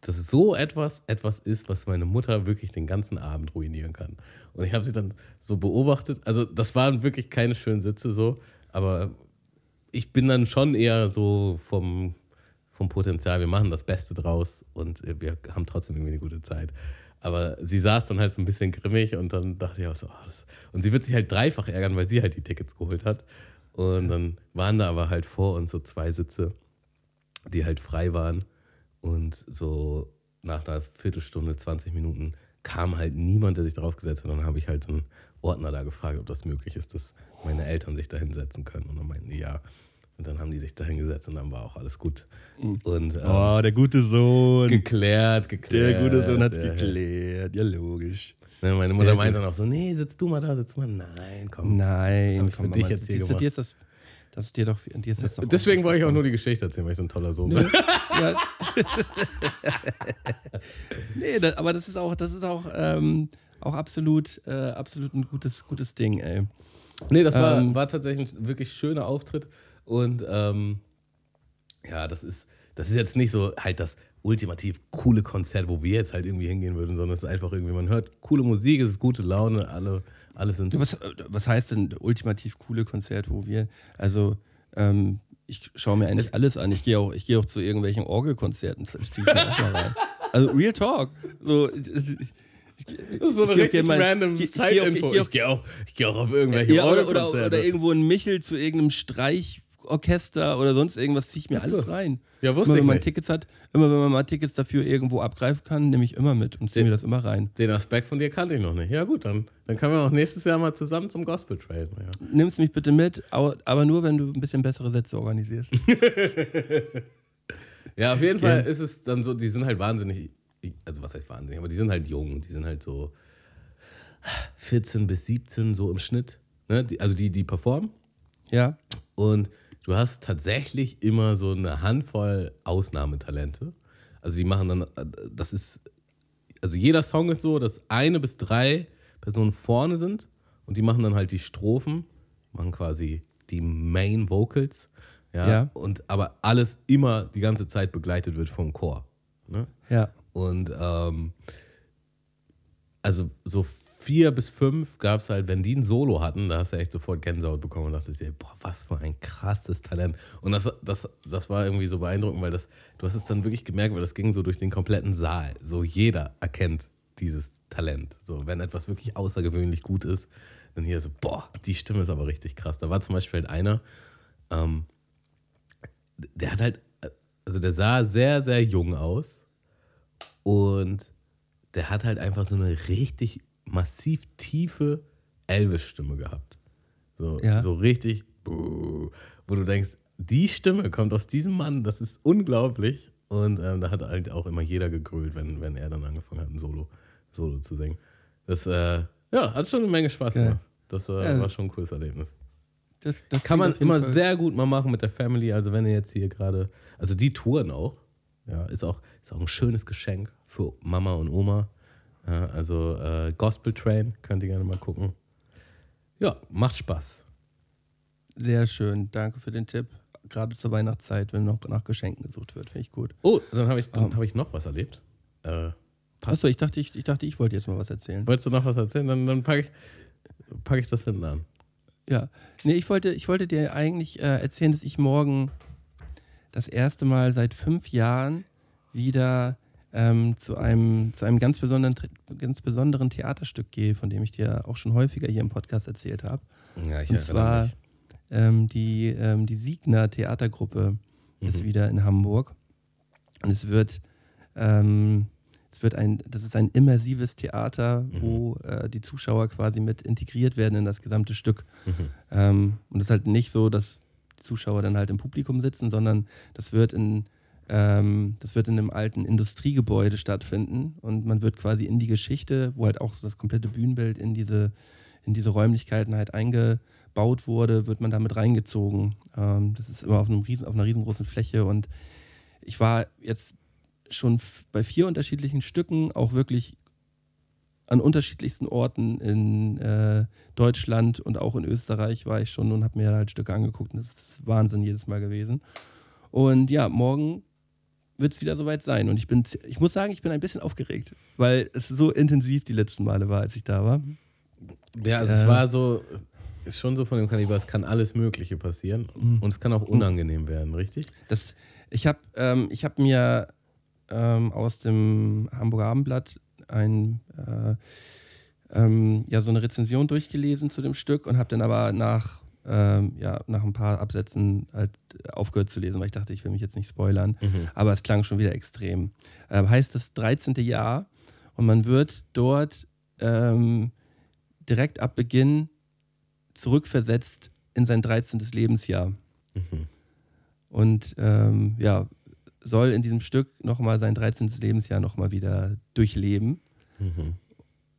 dass so etwas etwas ist, was meine Mutter wirklich den ganzen Abend ruinieren kann. Und ich habe sie dann so beobachtet. Also das waren wirklich keine schönen Sitze so, aber ich bin dann schon eher so vom, vom Potenzial, wir machen das Beste draus und wir haben trotzdem irgendwie eine gute Zeit. Aber sie saß dann halt so ein bisschen grimmig und dann dachte ich auch so, oh, das und sie wird sich halt dreifach ärgern, weil sie halt die Tickets geholt hat. Und dann waren da aber halt vor uns so zwei Sitze, die halt frei waren. Und so nach einer Viertelstunde, 20 Minuten kam halt niemand, der sich draufgesetzt hat. Und dann habe ich halt so einen Ordner da gefragt, ob das möglich ist, dass meine Eltern sich da hinsetzen können. Und dann meinten die ja. Und dann haben die sich da hingesetzt und dann war auch alles gut. Und ähm, Oh, der gute Sohn. geklärt, geklärt. Der gute Sohn hat ja, geklärt. Ja, logisch. Ne, meine Mutter Sehr meinte dann auch so, nee, sitz du mal da, sitz mal. Nein, komm. Nein, ich für komm, dich jetzt hier dir, gemacht. dir ist das, das ist dir doch, dir ist das doch Deswegen wollte ich auch nur die Geschichte erzählen, weil ich so ein toller Sohn bin. ja. nee, das, aber das ist auch, das ist auch, ähm, auch absolut, äh, absolut ein gutes, gutes Ding, ey. Nee, das war, Ähm. war tatsächlich ein wirklich schöner Auftritt. Und ähm, ja, das ist, das ist jetzt nicht so halt das ultimativ coole Konzert, wo wir jetzt halt irgendwie hingehen würden, sondern es ist einfach irgendwie, man hört coole Musik, es ist gute Laune, alle, alle sind. Was, was heißt denn ultimativ coole Konzert, wo wir, also ähm, ich schaue mir eigentlich alles an. Ich gehe auch, ich gehe auch zu irgendwelchen Orgelkonzerten. Also Real Talk. So, ich, Das ist so eine geh richtig mal- random ich- ich geh Zeitinfo. Ich gehe auch, gehe auch, geh auch auf irgendwelche ja, oder, oder, Orgelkonzerte. oder irgendwo in Michel zu irgendeinem Streichorchester oder sonst irgendwas, ziehe ich mir Ach so. alles rein. Ja, wusste immer, ich wenn man nicht. Tickets hat, immer wenn man mal Tickets dafür irgendwo abgreifen kann, nehme ich immer mit und ziehe mir das immer rein. Den Aspekt von dir kannte ich noch nicht. Ja gut, dann, dann können wir auch nächstes Jahr mal zusammen zum Gospel Trail. Ja. Nimmst mich bitte mit, aber, nur, wenn du ein bisschen bessere Sätze organisierst. Ja, auf jeden Fall ist es dann so, die sind halt wahnsinnig, also was heißt wahnsinnig, aber die sind halt jung, die sind halt so 14 bis 17 so im Schnitt, ne? die, also die, die performen ja, und du hast tatsächlich immer so eine Handvoll Ausnahmetalente. Also die machen dann, das ist, also jeder Song ist so, dass eine bis drei Personen vorne sind und die machen dann halt die Strophen, machen quasi die Main Vocals, ja, Ja. und aber alles immer die ganze Zeit begleitet wird vom Chor. Ne? ja. Und ähm, also so vier bis fünf gab es halt, wenn die ein Solo hatten, da hast du echt sofort Gänsehaut bekommen und dachtest dir, boah, was für ein krasses Talent. Und das, das, das war irgendwie so beeindruckend, weil das, du hast es dann wirklich gemerkt, weil das ging so durch den kompletten Saal. So jeder erkennt dieses Talent. So, wenn etwas wirklich außergewöhnlich gut ist, dann hier so, boah, die Stimme ist aber richtig krass. Da war zum Beispiel halt einer, ähm, der hat halt, also der sah sehr, sehr jung aus und der hat halt einfach so eine richtig massiv tiefe Elvis-Stimme gehabt. So, Ja. so richtig, wo du denkst, die Stimme kommt aus diesem Mann, das ist unglaublich. Und ähm, da hat halt auch immer jeder gegrölt, wenn, wenn er dann angefangen hat, ein Solo, Solo zu singen. Das äh, ja, hat schon eine Menge Spaß Ja. gemacht. Das äh, Ja. war schon ein cooles Erlebnis. Das, das Kann man immer Fall- sehr gut mal machen mit der Family. Also wenn ihr jetzt hier gerade, also die touren auch, ja, ist auch, ist auch ein schönes Geschenk für Mama und Oma. Ja, also äh, Gospel Train könnt ihr gerne mal gucken. Ja, macht Spaß. Sehr schön, danke für den Tipp. Gerade zur Weihnachtszeit, wenn noch nach Geschenken gesucht wird, finde ich gut. Oh, dann habe ich, dann Ähm. hab ich noch was erlebt. Äh, Achso, ich dachte, ich, ich dachte, ich wollte jetzt mal was erzählen. wolltest du noch was erzählen? Dann, dann packe ich, pack ich das hinten an. Ja. Nee, ich wollte, ich wollte dir eigentlich äh, erzählen, dass ich morgen das erste Mal seit fünf Jahren wieder ähm, zu, einem, zu einem ganz besonderen, ganz besonderen Theaterstück gehe, von dem ich dir auch schon häufiger hier im Podcast erzählt habe. Ja, ich Und zwar ähm, die, ähm, die Siegner Theatergruppe ist Mhm. wieder in Hamburg. Und es wird, ähm, es wird ein, das ist ein immersives Theater, Mhm. wo äh, die Zuschauer quasi mit integriert werden in das gesamte Stück. Mhm. Ähm, und es ist halt nicht so, dass die Zuschauer dann halt im Publikum sitzen, sondern das wird in ähm, das wird in einem alten Industriegebäude stattfinden und man wird quasi in die Geschichte, wo halt auch das komplette Bühnenbild in diese, in diese Räumlichkeiten halt eingebaut wurde, wird man damit reingezogen. Ähm, das ist immer auf, einem riesen, auf einer riesengroßen Fläche und ich war jetzt schon bei vier unterschiedlichen Stücken, auch wirklich an unterschiedlichsten Orten in äh, Deutschland und auch in Österreich war ich schon und habe mir halt Stücke angeguckt und das ist Wahnsinn jedes Mal gewesen. Und ja, morgen wird es wieder soweit sein. Und ich bin, ich muss sagen, ich bin ein bisschen aufgeregt, weil es so intensiv die letzten Male war, als ich da war. Ja, also Äh, es war so, ist schon so von dem Kaliber, es kann alles Mögliche passieren Mhm. und es kann auch unangenehm werden, richtig? Das, ich habe ähm, ich hab mir ähm, aus dem Hamburger Abendblatt ein, äh, ähm, ja, so eine Rezension durchgelesen zu dem Stück und habe dann aber nach, ähm, ja, nach ein paar Absätzen halt aufgehört zu lesen, weil ich dachte, ich will mich jetzt nicht spoilern. Aber es klang schon wieder extrem. Ähm, heißt das 13. Jahr und man wird dort ähm, direkt ab Beginn zurückversetzt in sein 13. Lebensjahr. Mhm. Und ähm, ja, soll in diesem Stück nochmal sein 13. Lebensjahr nochmal wieder durchleben. Mhm.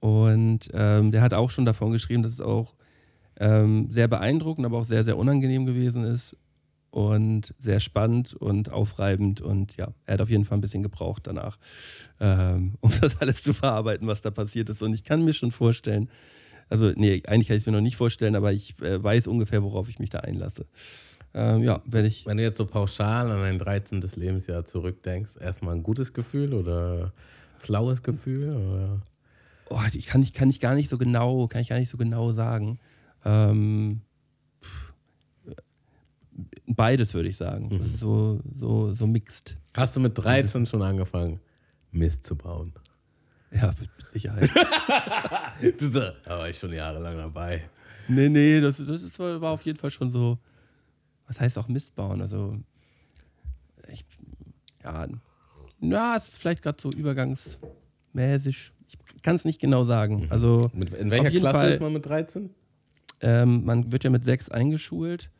Und ähm, der hat auch schon davon geschrieben, dass es auch ähm, sehr beeindruckend, aber auch sehr, sehr unangenehm gewesen ist. Und sehr spannend und aufreibend. Und ja, er hat auf jeden Fall ein bisschen gebraucht danach, ähm, um das alles zu verarbeiten, was da passiert ist. Und ich kann mir schon vorstellen, also nee, eigentlich kann ich es mir noch nicht vorstellen, aber ich äh, weiß ungefähr, worauf ich mich da einlasse. Ähm, ja, werde ich. Wenn du jetzt so pauschal an dein 13. Lebensjahr zurückdenkst, erstmal ein gutes Gefühl oder flaues Gefühl? Oder? Oh, ich kann, ich kann ich gar nicht so genau, kann ich gar nicht so genau sagen. Ähm, beides würde ich sagen. Mhm. So, so, so mixed. Hast du mit 13 schon angefangen, Mist zu bauen? Ja, mit Sicherheit. Du so, da war ich schon jahrelang dabei. nee, nee, das, das ist, war auf jeden Fall schon so. Was heißt auch Mist bauen? Also, ich, ja, na, es ist vielleicht gerade so übergangsmäßig. Ich kann es nicht genau sagen. Also, Mit, in welcher Klasse Fall- ist man mit 13? Ähm, man wird ja mit sechs eingeschult.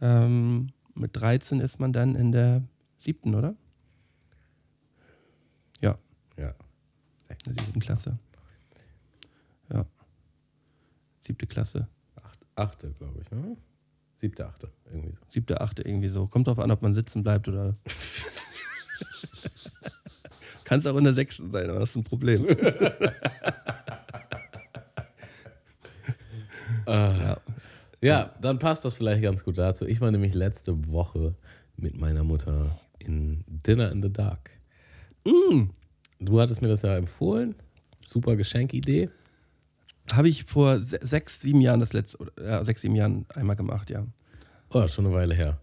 Ähm, mit 13 ist man dann in der siebten, oder? Ja, Ja. in der siebten Klasse. Ja. Siebte Klasse. Acht, achte, glaube ich, ne? Siebte, achte, irgendwie so. Siebte, achte, irgendwie so. Kommt drauf an, ob man sitzen bleibt oder. Kann es auch in der sechsten sein, aber das ist ein Problem. ja. Ja, dann passt das vielleicht ganz gut dazu. Ich war nämlich letzte Woche mit meiner Mutter in Dinner in the Dark. Mm. Du hattest mir das ja empfohlen. Super Geschenkidee. Habe ich vor se sechs, sieben Jahren das letzte, oder, ja, sechs, sieben Jahren einmal gemacht, ja. Oh, schon eine Weile her.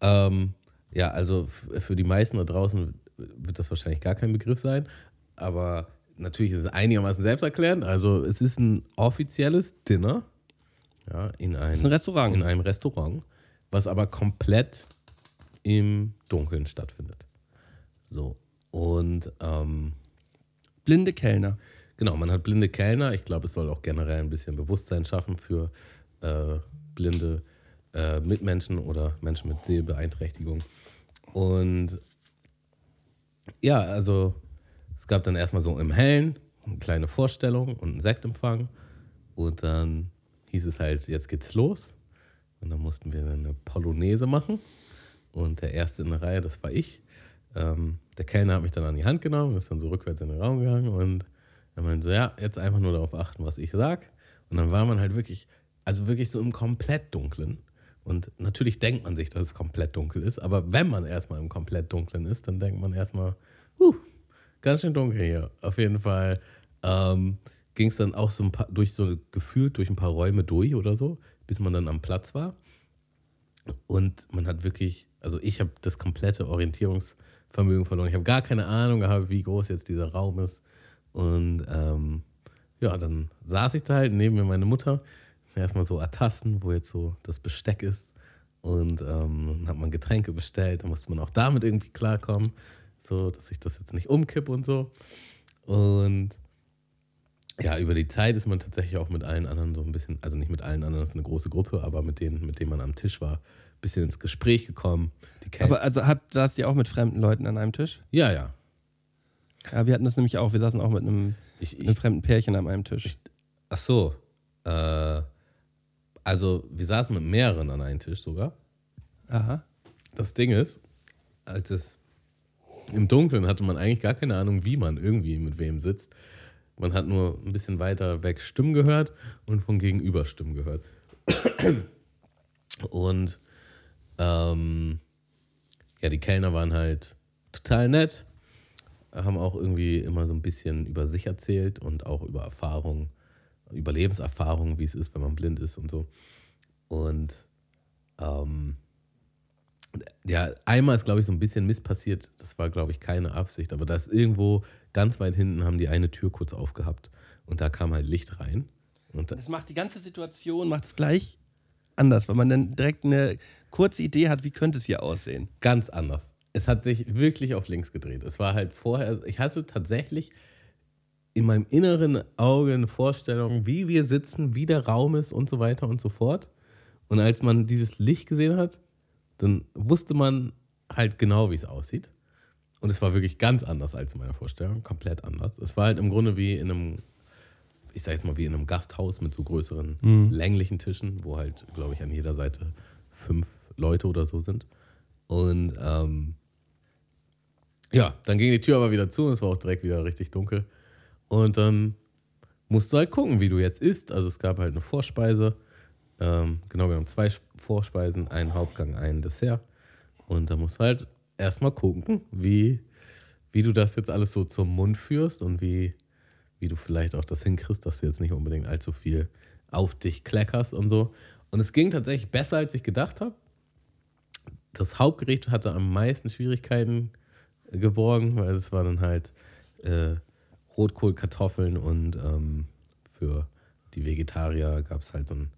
Ähm, ja, also für die meisten da draußen wird das wahrscheinlich gar kein Begriff sein. Aber natürlich ist es einigermaßen selbsterklärend. Also es ist ein offizielles Dinner. Ja, in ein, Das ist ein Restaurant. in einem Restaurant, was aber komplett im Dunkeln stattfindet. So. Und ähm, Blinde Kellner. Genau, man hat blinde Kellner. Ich glaube, es soll auch generell ein bisschen Bewusstsein schaffen für äh, blinde äh, Mitmenschen oder Menschen mit Sehbeeinträchtigung. Und ja, also es gab dann erstmal so im Hellen eine kleine Vorstellung und einen Sektempfang. Und dann hieß es halt, jetzt geht's los. Und dann mussten wir eine Polonaise machen. Und der erste in der Reihe, das war ich. Ähm, der Kellner hat mich dann an die Hand genommen ist dann so rückwärts in den Raum gegangen und er meinte so, ja, jetzt einfach nur darauf achten, was ich sag. Und dann war man halt wirklich, also wirklich so im komplett Dunklen. Und natürlich denkt man sich, dass es komplett dunkel ist, aber wenn man erstmal im komplett Dunklen ist, dann denkt man erstmal, huh, ganz schön dunkel hier. Auf jeden Fall ähm, ging es dann auch so ein paar, durch so gefühlt durch ein paar Räume durch oder so, bis man dann am Platz war. Und man hat wirklich, also ich habe das komplette Orientierungsvermögen verloren. Ich habe gar keine Ahnung gehabt, wie groß jetzt dieser Raum ist. Und ähm, ja, dann saß ich da halt neben mir meine Mutter. Erstmal so ertasten, wo jetzt so das Besteck ist. Und ähm, dann hat man Getränke bestellt. Da musste man auch damit irgendwie klarkommen. So, dass ich das jetzt nicht umkippe und so. Und ja, über die Zeit ist man tatsächlich auch mit allen anderen so ein bisschen, also nicht mit allen anderen, das ist eine große Gruppe, aber mit denen, mit denen man am Tisch war, ein bisschen ins Gespräch gekommen. Aber also habt, saßt ihr auch mit fremden Leuten an einem Tisch? ja, ja. Ja, wir hatten das nämlich auch. Wir saßen auch mit einem, Ich, einem ich, fremden Pärchen an einem Tisch. ach so. Äh, also, wir saßen mit mehreren an einem Tisch sogar. Aha. Das Ding ist, als es im Dunkeln hatte man eigentlich gar keine Ahnung, wie man irgendwie mit wem sitzt. Man hat nur ein bisschen weiter weg Stimmen gehört und von gegenüber Stimmen gehört. Und ähm, ja, die Kellner waren halt total nett, haben auch irgendwie immer so ein bisschen über sich erzählt und auch über Erfahrungen, über Lebenserfahrungen, wie es ist, wenn man blind ist und so. Und ähm, ja, einmal ist, glaube ich, so ein bisschen Miss passiert. Das war, glaube ich, keine Absicht. Aber da ist irgendwo ganz weit hinten haben die eine Tür kurz aufgehabt. Und da kam halt Licht rein. Und da, Das macht die ganze Situation macht es gleich anders, weil man dann direkt eine kurze Idee hat, wie könnte es hier aussehen. ganz anders. Es hat sich wirklich auf links gedreht. Es war halt vorher, ich hatte tatsächlich in meinem inneren Auge eine Vorstellung, wie wir sitzen, wie der Raum ist und so weiter und so fort. Und als man dieses Licht gesehen hat, dann wusste man halt genau, wie es aussieht. Und es war wirklich ganz anders als in meiner Vorstellung, komplett anders. Es war halt im Grunde wie in einem, ich sag jetzt mal, wie in einem Gasthaus mit so größeren länglichen Tischen, wo halt, glaube ich, an jeder Seite fünf Leute oder so sind. Und ähm, ja, dann ging die Tür aber wieder zu und es war auch direkt wieder richtig dunkel. Und dann musst du halt gucken, wie du jetzt isst. Also es gab halt eine Vorspeise. Ähm, genau, wir haben zwei Vorspeisen, einen Hauptgang, einen Dessert. Und da musst du halt erstmal gucken, wie, wie du das jetzt alles so zum Mund führst und wie, wie du vielleicht auch das hinkriegst, dass du jetzt nicht unbedingt allzu viel auf dich kleckerst und so. Und es ging tatsächlich besser, als ich gedacht habe. Das Hauptgericht hatte am meisten Schwierigkeiten geborgen, weil es war dann halt äh, Rotkohl, Kartoffeln und ähm, für die Vegetarier gab es halt so einen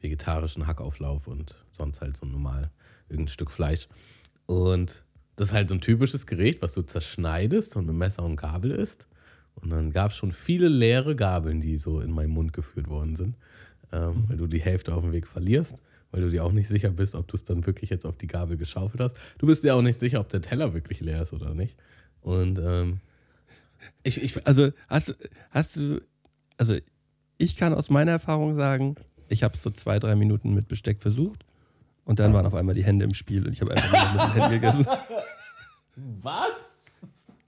vegetarischen Hackauflauf und sonst halt so normal irgendein Stück Fleisch. Und das ist halt so ein typisches Gericht, was du zerschneidest und mit Messer und Gabel isst. Und dann gab es schon viele leere Gabeln, die so in meinen Mund geführt worden sind, ähm, weil du die Hälfte auf dem Weg verlierst, weil du dir auch nicht sicher bist, ob du es dann wirklich jetzt auf die Gabel geschaufelt hast. Du bist dir auch nicht sicher, ob der Teller wirklich leer ist oder nicht. Und ähm, ich, ich, Also hast hast du, also ich kann aus meiner Erfahrung sagen, ich habe es so zwei, drei Minuten mit Besteck versucht und dann waren auf einmal die Hände im Spiel und ich habe einfach nur mit den Händen gegessen. was?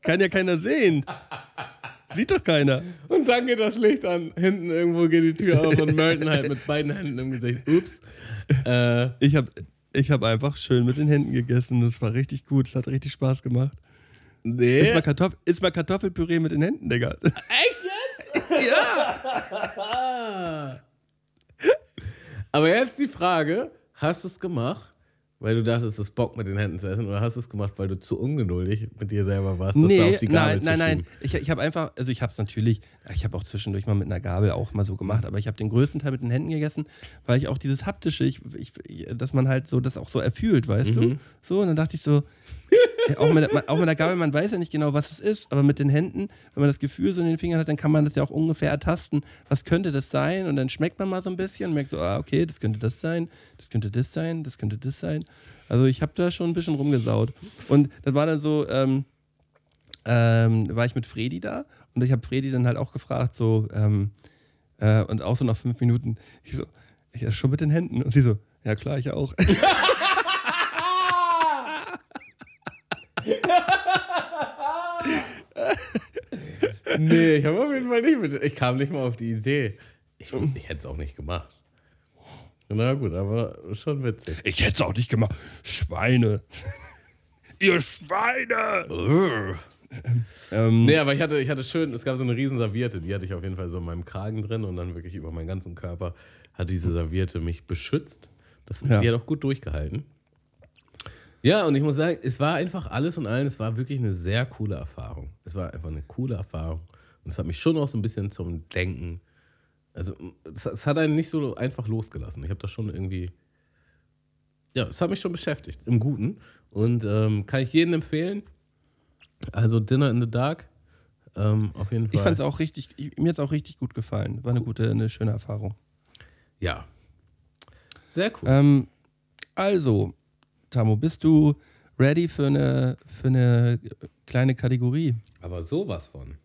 Kann ja keiner sehen. Sieht doch keiner. Und dann geht das Licht an. Hinten irgendwo geht die Tür auf und Merton halt mit beiden Händen im Gesicht. Ups. Äh, Ich habe ich hab einfach schön mit den Händen gegessen. Das war richtig gut. Das hat richtig Spaß gemacht. nee. Ist mal, Kartoff ist mal Kartoffelpüree mit den Händen, Digga. Aber jetzt die Frage: Hast du es gemacht, weil du dachtest, es ist Bock mit den Händen zu essen, oder hast du es gemacht, weil du zu ungeduldig mit dir selber warst, das da Nee, auf die Gabel nein, zu nein, nein. schieben? Ich, ich habe einfach, also ich habe es natürlich, ich habe auch zwischendurch mal mit einer Gabel auch mal so gemacht, aber ich habe den größten Teil mit den Händen gegessen, weil ich auch dieses haptische, ich, ich, dass man halt so das auch so erfühlt, weißt Mhm. du? So, und dann dachte ich so, auch, mit der, auch mit der Gabel, man weiß ja nicht genau, was es ist, aber mit den Händen, wenn man das Gefühl so in den Fingern hat, dann kann man das ja auch ungefähr ertasten, was könnte das sein? Und dann schmeckt man mal so ein bisschen und merkt so, ah, okay, das könnte das sein, das könnte das sein, das könnte das sein. Also ich habe da schon ein bisschen rumgesaut. Und das war dann so, ähm, ähm, war ich mit Fredi da und ich habe Fredi dann halt auch gefragt, so, ähm, äh, und auch so nach fünf Minuten, ich so, ich schon mit den Händen. Und sie so, ja klar, ich auch. Nee, ich habe auf jeden Fall nicht mit. Ich kam nicht mal auf die Idee. Ich, ich hätte es auch nicht gemacht. Na gut, aber schon witzig. Ich hätte es auch nicht gemacht. Schweine. Ihr Schweine! ähm, Nee, aber ich hatte, ich hatte schön, es gab so eine riesen Serviette, die hatte ich auf jeden Fall so in meinem Kragen drin und dann wirklich über meinen ganzen Körper hat diese Serviette mich beschützt. Das, Ja. Die hat auch gut durchgehalten. Ja, und ich muss sagen, es war einfach alles und allen, es war wirklich eine sehr coole Erfahrung. Es war einfach eine coole Erfahrung. Und es hat mich schon auch so ein bisschen zum Denken, also es, es hat einen nicht so einfach losgelassen. Ich habe da schon irgendwie, ja, es hat mich schon beschäftigt, im Guten. Und ähm, kann ich jedem empfehlen. Also Dinner in the Dark, ähm, auf jeden Fall. Ich fand es auch richtig, ich, mir hat es auch richtig gut gefallen. War eine gute, eine schöne Erfahrung. Ja. Sehr cool. Ähm, also, Tamo, bist du ready für eine, für eine kleine Kategorie? Aber sowas von.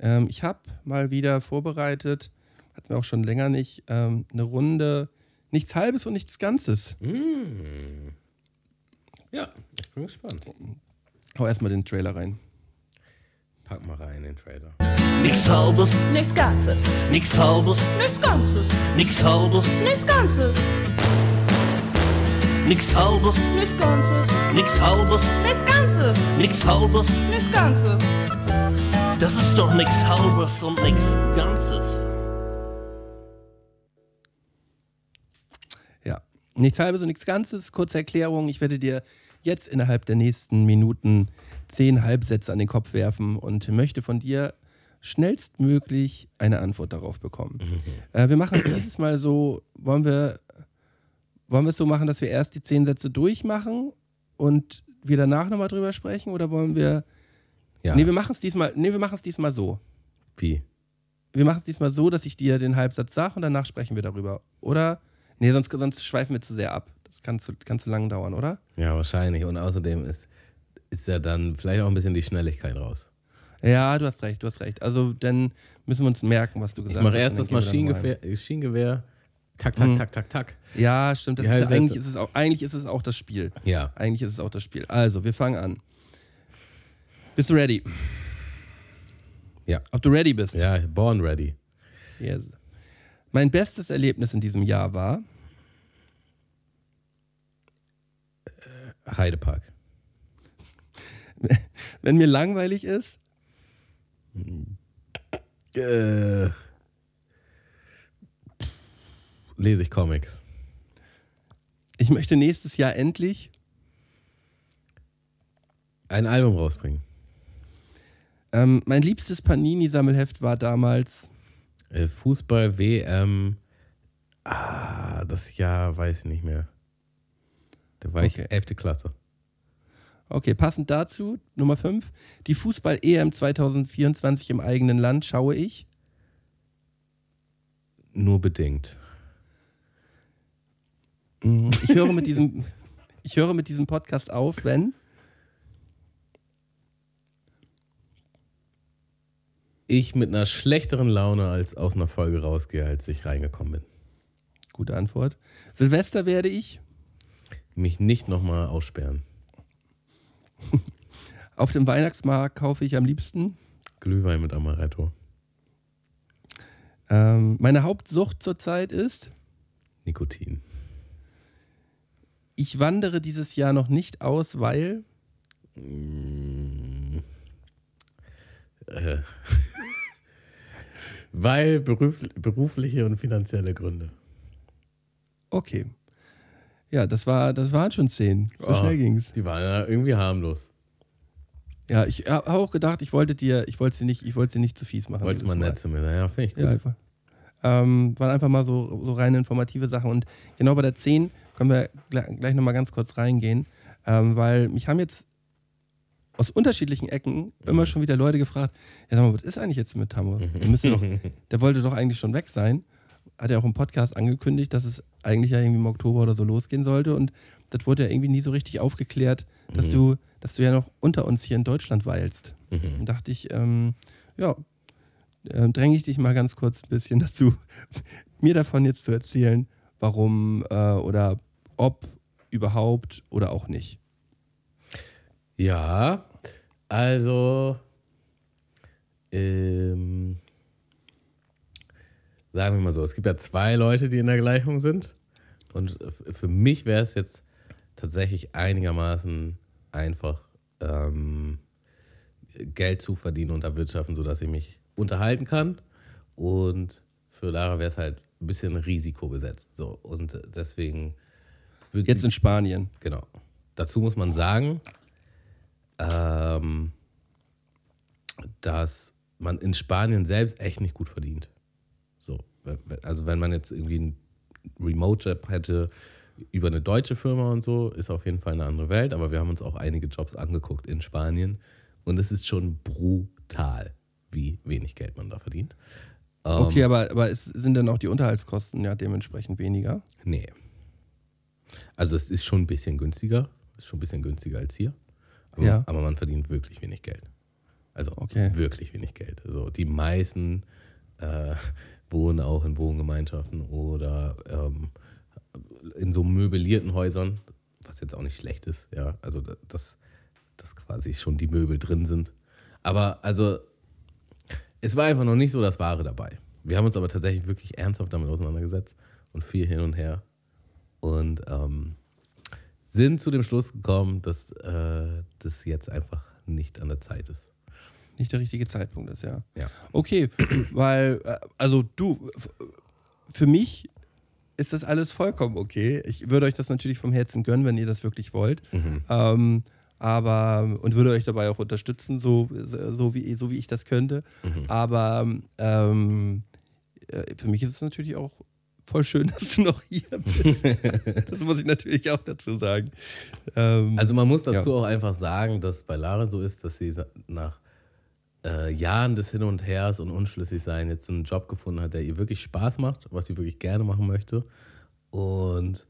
Ähm, ich habe mal wieder vorbereitet, hatten wir auch schon länger nicht, ähm, eine Runde nichts Halbes und nichts Ganzes. Mm. Ja, ich bin gespannt. Hau erstmal den Trailer rein. Pack mal rein den Trailer. Nix halbes, Nichts Ganzes. nix halbes, Nichts Ganzes. nix halbes, Nichts Ganzes. nix halbes, Nichts Ganzes. Nix halbes, Nichts Ganzes. nix halbes. Nichts Ganzes. Das ist doch nix halbes und nix Ganzes. Ja, nichts Halbes und nichts Ganzes. Kurze Erklärung. Ich werde dir jetzt innerhalb der nächsten Minuten zehn Halbsätze an den Kopf werfen und möchte von dir schnellstmöglich eine Antwort darauf bekommen. Äh, wir machen es dieses Mal so, wollen wir, wollen wir es so machen, dass wir erst die zehn Sätze durchmachen und wir danach nochmal drüber sprechen oder wollen wir. Ja. Nee, wir machen es diesmal, nee, wir machen es diesmal so. Wie? Wir machen es diesmal so, dass ich dir den Halbsatz sage und danach sprechen wir darüber. Oder? Nee, sonst, sonst schweifen wir zu sehr ab. Das kann zu, kann zu lang dauern, oder? Ja, wahrscheinlich. Und außerdem ist, ist ja dann vielleicht auch ein bisschen die Schnelligkeit raus. Ja, du hast recht, du hast recht. Also dann müssen wir uns merken, was du Ich gesagt mache hast. erst und das dann gehen wir dann rein. Maschinengewehr, Maschinengewehr. Tak, tak, Mhm. tak, tak, tak. Ja, stimmt. Die ist ja, eigentlich, ist es auch, eigentlich ist es auch das Spiel. Ja. Eigentlich ist es auch das Spiel. Also, wir fangen an. Bist du ready? Ja. Ob du ready bist? Ja, born ready. Yes. Mein bestes Erlebnis in diesem Jahr war. Heidepark. Wenn mir langweilig ist, Äh, lese ich Comics. ich möchte nächstes Jahr endlich. Ein Album rausbringen. Ähm, mein liebstes Panini-Sammelheft war damals. Äh, Fußball, WM. Ah, das Jahr weiß ich nicht mehr. Da war Okay. ich 11. Klasse. Okay, passend dazu, Nummer 5. Die Fußball-EM 2024 im eigenen Land schaue ich. Nur bedingt. Mhm. Ich höre mit diesem, ich höre mit diesem Podcast auf, wenn. Ich mit einer schlechteren Laune als aus einer Folge rausgehe, als ich reingekommen bin. Gute Antwort. Silvester werde ich. Mich nicht nochmal aussperren. Auf dem Weihnachtsmarkt kaufe ich am liebsten. Glühwein mit Amaretto. Ähm, meine Hauptsucht zurzeit ist, Nikotin. Ich wandere dieses Jahr noch nicht aus, weil. Mm. Äh. Weil beruf, berufliche und finanzielle Gründe. Okay. Ja, das war, das waren schon zehn. So Oh, schnell ging's. Die waren ja irgendwie harmlos. Ja, ich habe auch gedacht, ich wollte dir, ich wollte sie nicht, ich wollte sie nicht zu fies machen. Wolltest mal nett zu mir sein. Ja, finde ich gut. Ja, einfach. Ähm, waren einfach mal so, so reine informative Sachen. Und genau bei der 10 können wir gleich, nochmal ganz kurz reingehen, ähm, weil mich haben jetzt aus unterschiedlichen Ecken immer schon wieder Leute gefragt, ja sag mal, was ist eigentlich jetzt mit Tammo? Der, doch, der wollte doch eigentlich schon weg sein. Hat ja auch im Podcast angekündigt, dass es eigentlich ja irgendwie im Oktober oder so losgehen sollte. Und das wurde ja irgendwie nie so richtig aufgeklärt, dass, du, dass du ja noch unter uns hier in Deutschland weilst. Mhm. Und dachte ich, ähm, ja, äh, dränge ich dich mal ganz kurz ein bisschen dazu, mir davon jetzt zu erzählen, warum äh, oder ob überhaupt oder auch nicht. Ja, also ähm, sagen wir mal so, es gibt ja zwei Leute, die in der Gleichung sind. Und für mich wäre es jetzt tatsächlich einigermaßen einfach, ähm, Geld zu verdienen und erwirtschaften, sodass ich mich unterhalten kann. Und für Lara wäre es halt ein bisschen risikobesetzt. So. Und deswegen wird Jetzt sie, in Spanien. Genau. Dazu muss man sagen, ähm, dass man in Spanien selbst echt nicht gut verdient. So, also wenn man jetzt irgendwie einen Remote-Job hätte über eine deutsche Firma und so, ist auf jeden Fall eine andere Welt. Aber wir haben uns auch einige Jobs angeguckt in Spanien und es ist schon brutal, wie wenig Geld man da verdient. Ähm, Okay, aber, aber es sind dann auch die Unterhaltskosten ja dementsprechend weniger. Nee. Also es ist schon ein bisschen günstiger. Ist schon ein bisschen günstiger als hier. Aber, Ja. aber man verdient wirklich wenig Geld. Also Okay. wirklich wenig Geld. Also die meisten äh, wohnen auch in Wohngemeinschaften oder ähm, in so möblierten Häusern, was jetzt auch nicht schlecht ist, ja. Also da- dass, dass quasi schon die Möbel drin sind. Aber also es war einfach noch nicht so das Wahre dabei. Wir haben uns aber tatsächlich wirklich ernsthaft damit auseinandergesetzt und viel hin und her. Und ähm, sind zu dem Schluss gekommen, dass äh, das jetzt einfach nicht an der Zeit ist. Nicht der richtige Zeitpunkt ist, ja. Ja. Okay, weil, äh, also du, für mich ist das alles vollkommen okay. Ich würde euch das natürlich vom Herzen gönnen, wenn ihr das wirklich wollt. Ähm, aber und würde euch dabei auch unterstützen, so, so, wie, so wie ich das könnte. Aber ähm, äh, für mich ist es natürlich auch voll schön, dass du noch hier bist. das muss ich natürlich auch dazu sagen. Ähm, Also man muss dazu Ja. auch einfach sagen, dass bei Lara so ist, dass sie nach äh, Jahren des Hin und Hers und Unschlüssigsein jetzt einen Job gefunden hat, der ihr wirklich Spaß macht, was sie wirklich gerne machen möchte. Und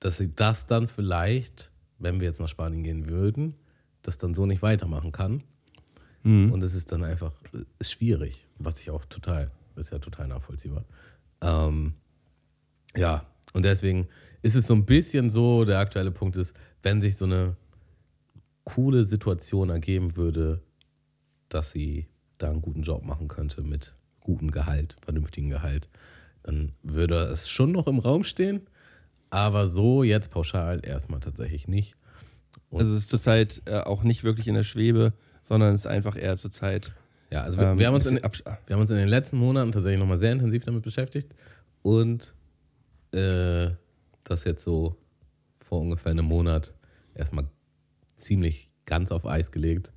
dass sie das dann vielleicht, wenn wir jetzt nach Spanien gehen würden, das dann so nicht weitermachen kann. Und es ist dann einfach äh, ist schwierig, was ich auch total, ist ja total nachvollziehbar. Ähm, ja, und deswegen ist es so ein bisschen so, der aktuelle Punkt ist, wenn sich so eine coole Situation ergeben würde, dass sie da einen guten Job machen könnte mit gutem Gehalt, vernünftigem Gehalt, dann würde es schon noch im Raum stehen, aber so jetzt pauschal erstmal tatsächlich nicht. also es ist zurzeit äh, auch nicht wirklich in der Schwebe, sondern es ist einfach eher zurzeit. Ja, also wir, ähm, wir, haben uns in, wir haben uns in den letzten Monaten tatsächlich nochmal sehr intensiv damit beschäftigt und äh, das jetzt so vor ungefähr einem Monat erstmal ziemlich ganz auf Eis gelegt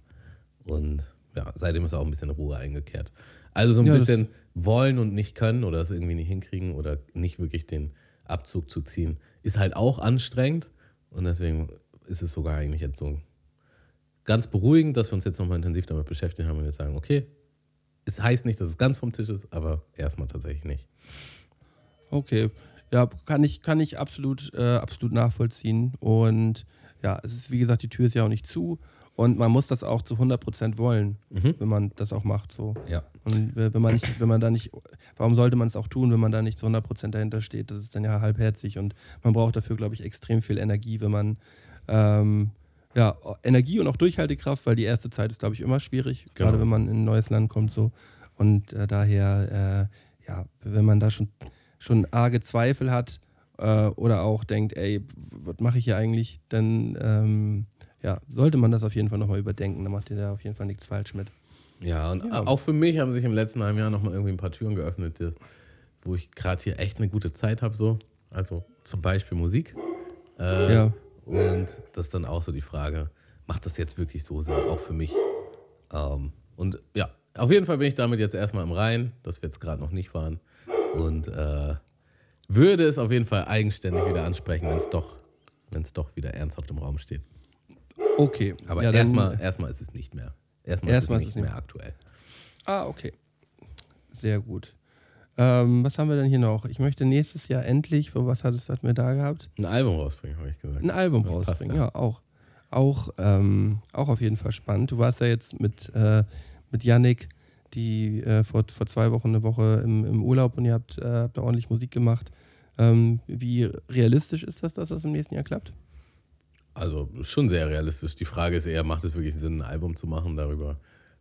und ja, seitdem ist auch ein bisschen Ruhe eingekehrt. Also so ein Ja, bisschen wollen und nicht können oder es irgendwie nicht hinkriegen oder nicht wirklich den Abzug zu ziehen, ist halt auch anstrengend und deswegen ist es sogar eigentlich jetzt so ganz beruhigend, dass wir uns jetzt nochmal intensiv damit beschäftigt haben und jetzt sagen, okay, es heißt nicht, dass es ganz vom Tisch ist, aber erstmal tatsächlich nicht. Okay, ja, kann ich, kann ich absolut, äh, absolut nachvollziehen. Und ja, es ist, wie gesagt, die Tür ist ja auch nicht zu. Und man muss das auch zu 100% wollen, wenn man das auch macht. So. Ja. Und wenn man nicht, wenn man da nicht, warum sollte man es auch tun, wenn man da nicht zu 100% dahinter steht? Das ist dann ja halbherzig und man braucht dafür, glaube ich, extrem viel Energie, wenn man, ähm, ja, Energie und auch Durchhaltekraft, weil die erste Zeit ist, glaube ich, immer schwierig, Genau. gerade wenn man in ein neues Land kommt so. Und äh, daher, äh, ja, wenn man da schon, schon arge Zweifel hat äh, oder auch denkt, ey, was mache ich hier eigentlich, dann ähm, ja, sollte man das auf jeden Fall nochmal überdenken. Dann macht ihr da auf jeden Fall nichts falsch mit. Ja, und auch für mich haben sich im letzten halben Jahr nochmal irgendwie ein paar Türen geöffnet, die- wo ich gerade hier echt eine gute Zeit habe. So. Also zum Beispiel Musik. Äh, Ja. Und das ist dann auch so die Frage, macht das jetzt wirklich so Sinn, auch für mich? Ähm, und ja, auf jeden Fall bin ich damit jetzt erstmal im Rein, dass wir jetzt gerade noch nicht waren. Und äh, würde es auf jeden Fall eigenständig wieder ansprechen, wenn es doch, doch wieder ernsthaft im Raum steht. Okay. Aber ja, erstmal, erstmal ist es nicht mehr. Erstmal, Erstmal ist es ist nicht mehr aktuell. Ah, okay. Sehr gut. Ähm, was haben wir denn hier noch? Ich möchte nächstes Jahr endlich, für was hattest du mir da gehabt? Ein Album rausbringen, habe ich gesagt. Ein Album Das passt rausbringen, ja. ja, auch. Auch, ähm, auch auf jeden Fall spannend. Du warst ja jetzt mit, äh, mit Yannick, die äh, vor, vor zwei Wochen eine Woche im, im Urlaub und ihr habt, äh, habt da ordentlich Musik gemacht. Ähm, wie realistisch ist das, dass das im nächsten Jahr klappt? Also schon sehr realistisch. Die Frage ist eher, macht es wirklich Sinn, ein Album zu machen? Darüber,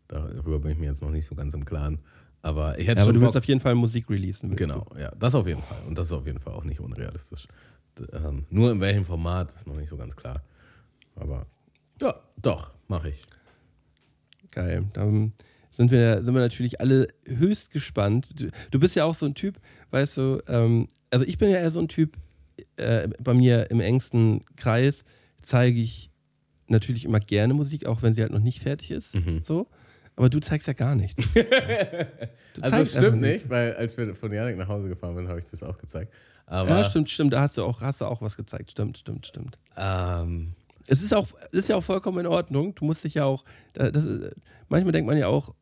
darüber bin ich mir jetzt noch nicht so ganz im Klaren. Aber ich hätte Ja, aber schon du willst auf jeden Fall Musik releasen. Genau, ja, das auf jeden Fall. Und das ist auf jeden Fall auch nicht unrealistisch. Ähm, nur in welchem Format ist noch nicht so ganz klar. Aber ja, doch, mache ich. Du. Geil. Dann sind wir, sind wir natürlich alle höchst gespannt. Du, du bist ja auch so ein Typ, weißt du, ähm, also ich bin ja eher so ein Typ, äh, bei mir im engsten Kreis zeige ich natürlich immer gerne Musik, auch wenn sie halt noch nicht fertig ist. So. Aber du zeigst ja gar nichts. Also einfach stimmt nicht, weil als wir von Janik nach Hause gefahren sind, habe ich das auch gezeigt. Aber Ja, stimmt, stimmt. Da hast du auch, hast du auch was gezeigt. Stimmt, stimmt, stimmt. ähm, Es ist auch, ist ja auch vollkommen in Ordnung. Du musst dich ja auch, da- das, ist- manchmal denkt man ja auch,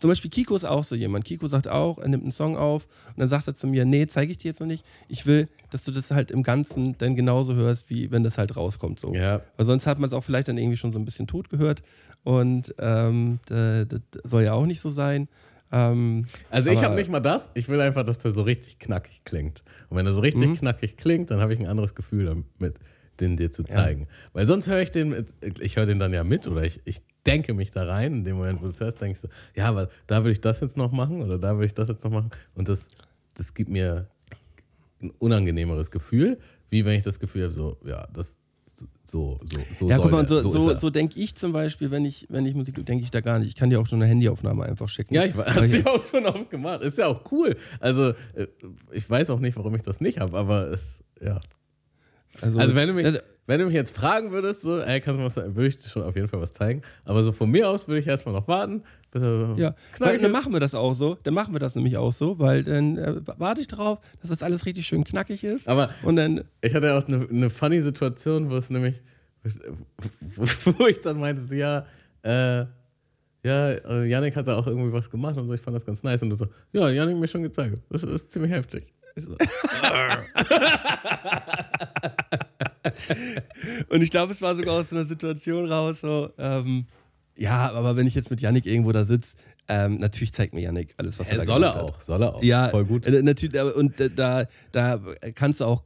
zum Beispiel Kiko ist auch so jemand. Kiko sagt auch, er nimmt einen Song auf und dann sagt er zu mir, nee, zeige ich dir jetzt noch nicht. Ich will, dass du das halt im Ganzen dann genauso hörst, wie wenn das halt rauskommt. So. ja, Weil sonst hat man es auch vielleicht dann irgendwie schon so ein bisschen tot gehört. Und ähm, das soll ja auch nicht so sein. Ähm, Also ich habe nicht mal das. Ich will einfach, dass der so richtig knackig klingt. Und wenn er so richtig Mhm. knackig klingt, dann habe ich ein anderes Gefühl damit, den dir zu zeigen. Weil sonst höre ich den, mit, ich höre den dann ja mit oder ich, ich denke mich da rein. In dem Moment, wo du es hörst, denkst du, ja, weil da will ich das jetzt noch machen oder da will ich das jetzt noch machen. Und das, das gibt mir ein unangenehmeres Gefühl, wie wenn ich das Gefühl habe, so, ja, das so, so, so ja, soll guck mal, so, so, so denke ich zum Beispiel, wenn ich, wenn ich Musik, denke ich da gar nicht. Ich kann dir auch schon eine Handyaufnahme einfach schicken. Ja, ich weiß, hast du ja auch schon oft gemacht. Ist ja auch cool. Also, äh, ich weiß auch nicht, warum ich das nicht habe, aber es, ja. Also, wenn du mich, wenn du mich jetzt fragen würdest, so, ey, kannst du was würde ich dir schon auf jeden Fall was zeigen. Aber so von mir aus würde ich erstmal noch warten, bis er Ja, weil, dann machen wir das auch so. Dann machen wir das nämlich auch so, weil dann äh, warte ich drauf, dass das alles richtig schön knackig ist. Aber und dann, ich hatte auch eine, eine funny Situation, wo es nämlich, wo ich dann meinte, so, ja, äh, ja, äh, Yannick hat da auch irgendwie was gemacht und so, ich fand das ganz nice. Und du so, ja, Yannick mir schon gezeigt. Das ist ziemlich heftig. So, und ich glaube, es war sogar aus so einer Situation raus, so, ähm, ja, aber wenn ich jetzt mit Yannick irgendwo da sitze, ähm, natürlich zeigt mir Yannick alles, was er da äh, soll er gemacht hat. auch, soll er auch. Ja, Voll gut. äh, natürlich, und äh, da, da kannst du auch,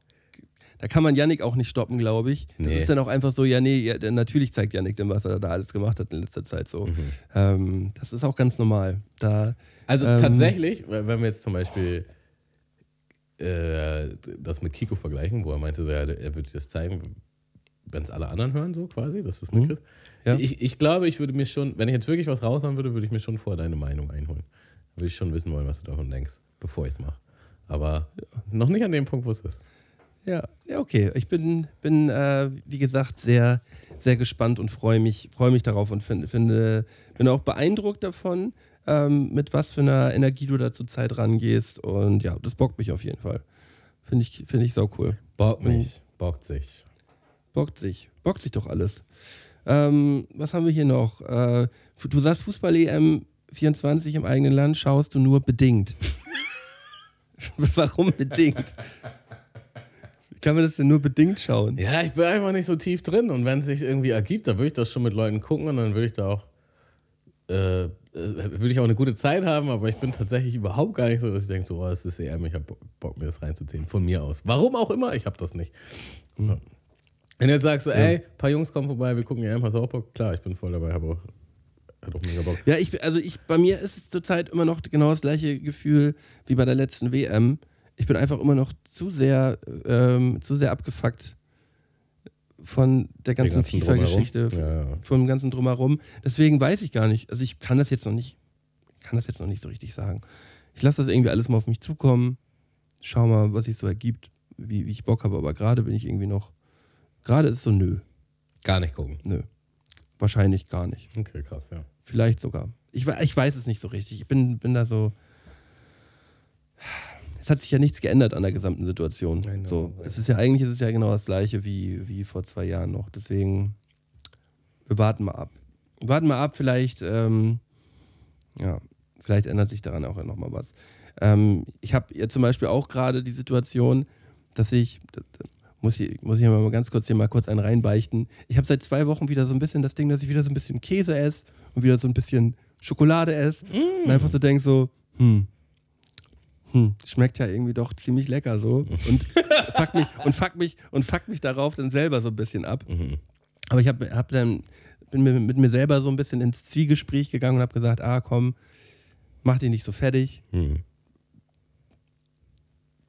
da kann man Yannick auch nicht stoppen, glaube ich. Das Nee. ist dann auch einfach so, ja, nee, ja, natürlich zeigt Yannick dann, was er da alles gemacht hat in letzter Zeit so. Mhm. Ähm, das ist auch ganz normal. Da, Also Ähm, tatsächlich, wenn wir jetzt zum Beispiel äh, das mit Kiko vergleichen, wo er meinte, ja, er würde das zeigen, wenn es alle anderen hören, so quasi, dass du es mitkriegst. Ja. Ich, ich glaube, ich würde mir schon, wenn ich jetzt wirklich was raushauen würde, würde ich mir schon vorher deine Meinung einholen. Würde ich schon wissen wollen, was du davon denkst, bevor ich es mache. Aber noch nicht an dem Punkt, wo es ist. Ja, ja, okay. Ich bin, bin äh, wie gesagt, sehr, sehr gespannt und freue mich, freue mich darauf und finde, finde, bin auch beeindruckt davon, ähm, mit was für einer Energie du da zur Zeit rangehst. Und ja, das bockt mich auf jeden Fall. Finde ich, finde ich sau cool. Bockt mich, bockt sich. Bockt sich. Bockt sich doch alles. Ähm, was haben wir hier noch? Äh, du sagst Fußball-EM 24 im eigenen Land schaust du nur bedingt. Warum bedingt? Wie kann man das denn nur bedingt schauen? Ja, ich bin einfach nicht so tief drin und wenn es sich irgendwie ergibt, dann würde ich das schon mit Leuten gucken und dann würde ich da auch, äh, äh, würde ich auch eine gute Zeit haben, aber ich bin tatsächlich überhaupt gar nicht so, dass ich denke, so, oh, es ist EM, ich habe Bock, mir das reinzuziehen, von mir aus. Warum auch immer, ich habe das nicht. Ja. Wenn du jetzt sagst, so, ey, ein paar Jungs kommen vorbei, wir gucken EM, hast du auch Bock? Klar, ich bin voll dabei, habe auch, hab auch mega Bock. Ja, ich, also ich, bei mir ist es zurzeit immer noch genau das gleiche Gefühl wie bei der letzten WM. Ich bin einfach immer noch zu sehr, ähm, zu sehr abgefuckt von der ganzen, ganzen FIFA-Geschichte. Ja, vom ganzen Drumherum. Deswegen weiß ich gar nicht. Also ich kann das jetzt noch nicht, kann das jetzt noch nicht so richtig sagen. Ich lasse das irgendwie alles mal auf mich zukommen. Schau mal, was sich so ergibt, wie, wie ich Bock habe. Aber gerade bin ich irgendwie noch, gerade ist so nö, Gar nicht gucken. nö. Wahrscheinlich gar nicht. Okay, krass, ja. Vielleicht sogar. Ich, ich weiß es nicht so richtig. Ich bin, bin da so. Es hat sich ja nichts geändert an der gesamten Situation. Know, So, es ist ja eigentlich ist es ja genau das gleiche wie, wie vor zwei Jahren noch. Deswegen, wir warten mal ab. Wir warten mal ab, vielleicht, ähm, ja, vielleicht ändert sich daran auch nochmal was. Ähm, ich habe ja zum Beispiel auch gerade die Situation, dass ich, muss ich, muss ich mal ganz kurz hier mal kurz einen reinbeichten. Ich habe seit zwei Wochen wieder so ein bisschen das Ding, dass ich wieder so ein bisschen Käse esse und wieder so ein bisschen Schokolade esse und einfach so denke so, hm, hm, schmeckt ja irgendwie doch ziemlich lecker so und fuck mich und fuck mich und fuck mich darauf dann selber so ein bisschen ab. Aber ich habe hab dann bin mir mit mir selber so ein bisschen ins Zwiegespräch gegangen und habe gesagt, ah komm, mach dich nicht so fertig. Mhm.